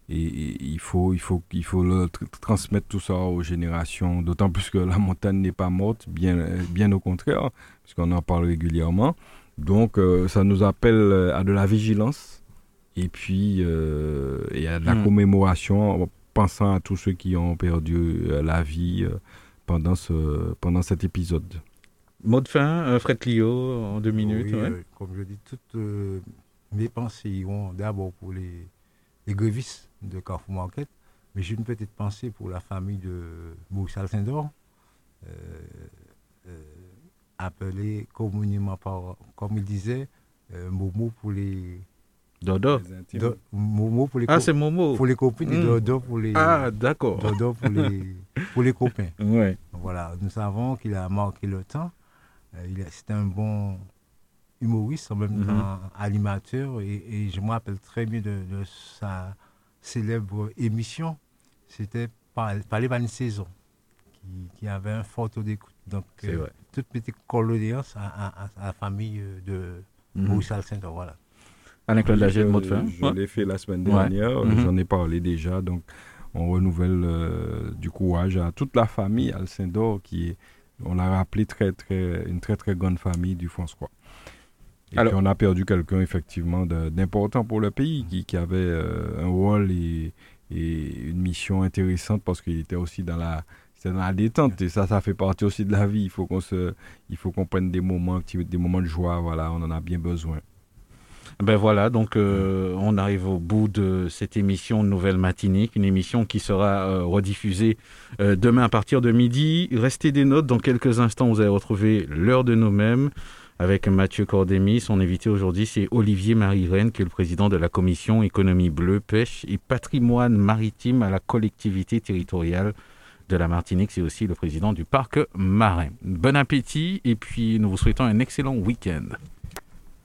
Et, il, faut, il, faut, il faut le transmettre tout ça aux générations, d'autant plus que la montagne n'est pas morte, bien, bien au contraire, puisqu'on en parle régulièrement. Donc, euh, ça nous appelle à de la vigilance et puis euh, et à de la hmm. commémoration en pensant à tous ceux qui ont perdu euh, la vie pendant, ce, pendant cet épisode. Mot de fin, Fred Clio, en deux minutes. comme je dis, toute mes pensées iront d'abord pour les, les grévistes de Carrefour Market, mais j'ai une petite pensée pour la famille de Maurice Alcindor, euh, euh, appelée communément par, comme il disait, euh, Momo pour les. Dodo. Momo pour les Ah, c'est Momo. Pour les copines et hmm. Dodo pour les. Ah, d'accord. Dodo pour les, pour les copains. Ouais. Voilà, nous savons qu'il a marqué le temps. C'est un bon humoriste, en même temps mhm. animateur, et, je me rappelle très bien de, sa célèbre émission. C'était Parler par une saison, qui, avait un fort taux d'écoute. Donc, euh, toute petite condoléance à, à, la famille de mhm. Maurice Alcindor, voilà. Alain-Claude Lager, mot de fin. Je l'ai fait la semaine dernière, mhm. j'en ai parlé déjà, donc on renouvelle euh, du courage à toute la famille Alcindor qui est, on l'a rappelé, très, très, une très très grande famille du François. Et puis on a perdu quelqu'un effectivement d'important pour le pays qui, qui avait euh, un rôle et, et, une mission intéressante parce qu'il était aussi dans la dans la détente. Et ça ça fait partie aussi de la vie. Il faut qu'on se il faut qu'on prenne des moments des moments de joie voilà on en a bien besoin. Ben voilà, donc euh, on arrive au bout de cette émission Nouvelle Matinique, une émission qui sera euh, rediffusée demain à partir de midi. Restez des notes, dans quelques instants vous allez retrouver l'heure de nos mêmes avec Mathieu Cordémy. Son invité aujourd'hui, c'est Olivier Marie-Rennes, qui est le président de la commission économie bleue, pêche et patrimoine maritime à la collectivité territoriale de la Martinique. C'est aussi le président du parc marin. Bon appétit et puis nous vous souhaitons un excellent week-end.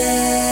Sud-Est.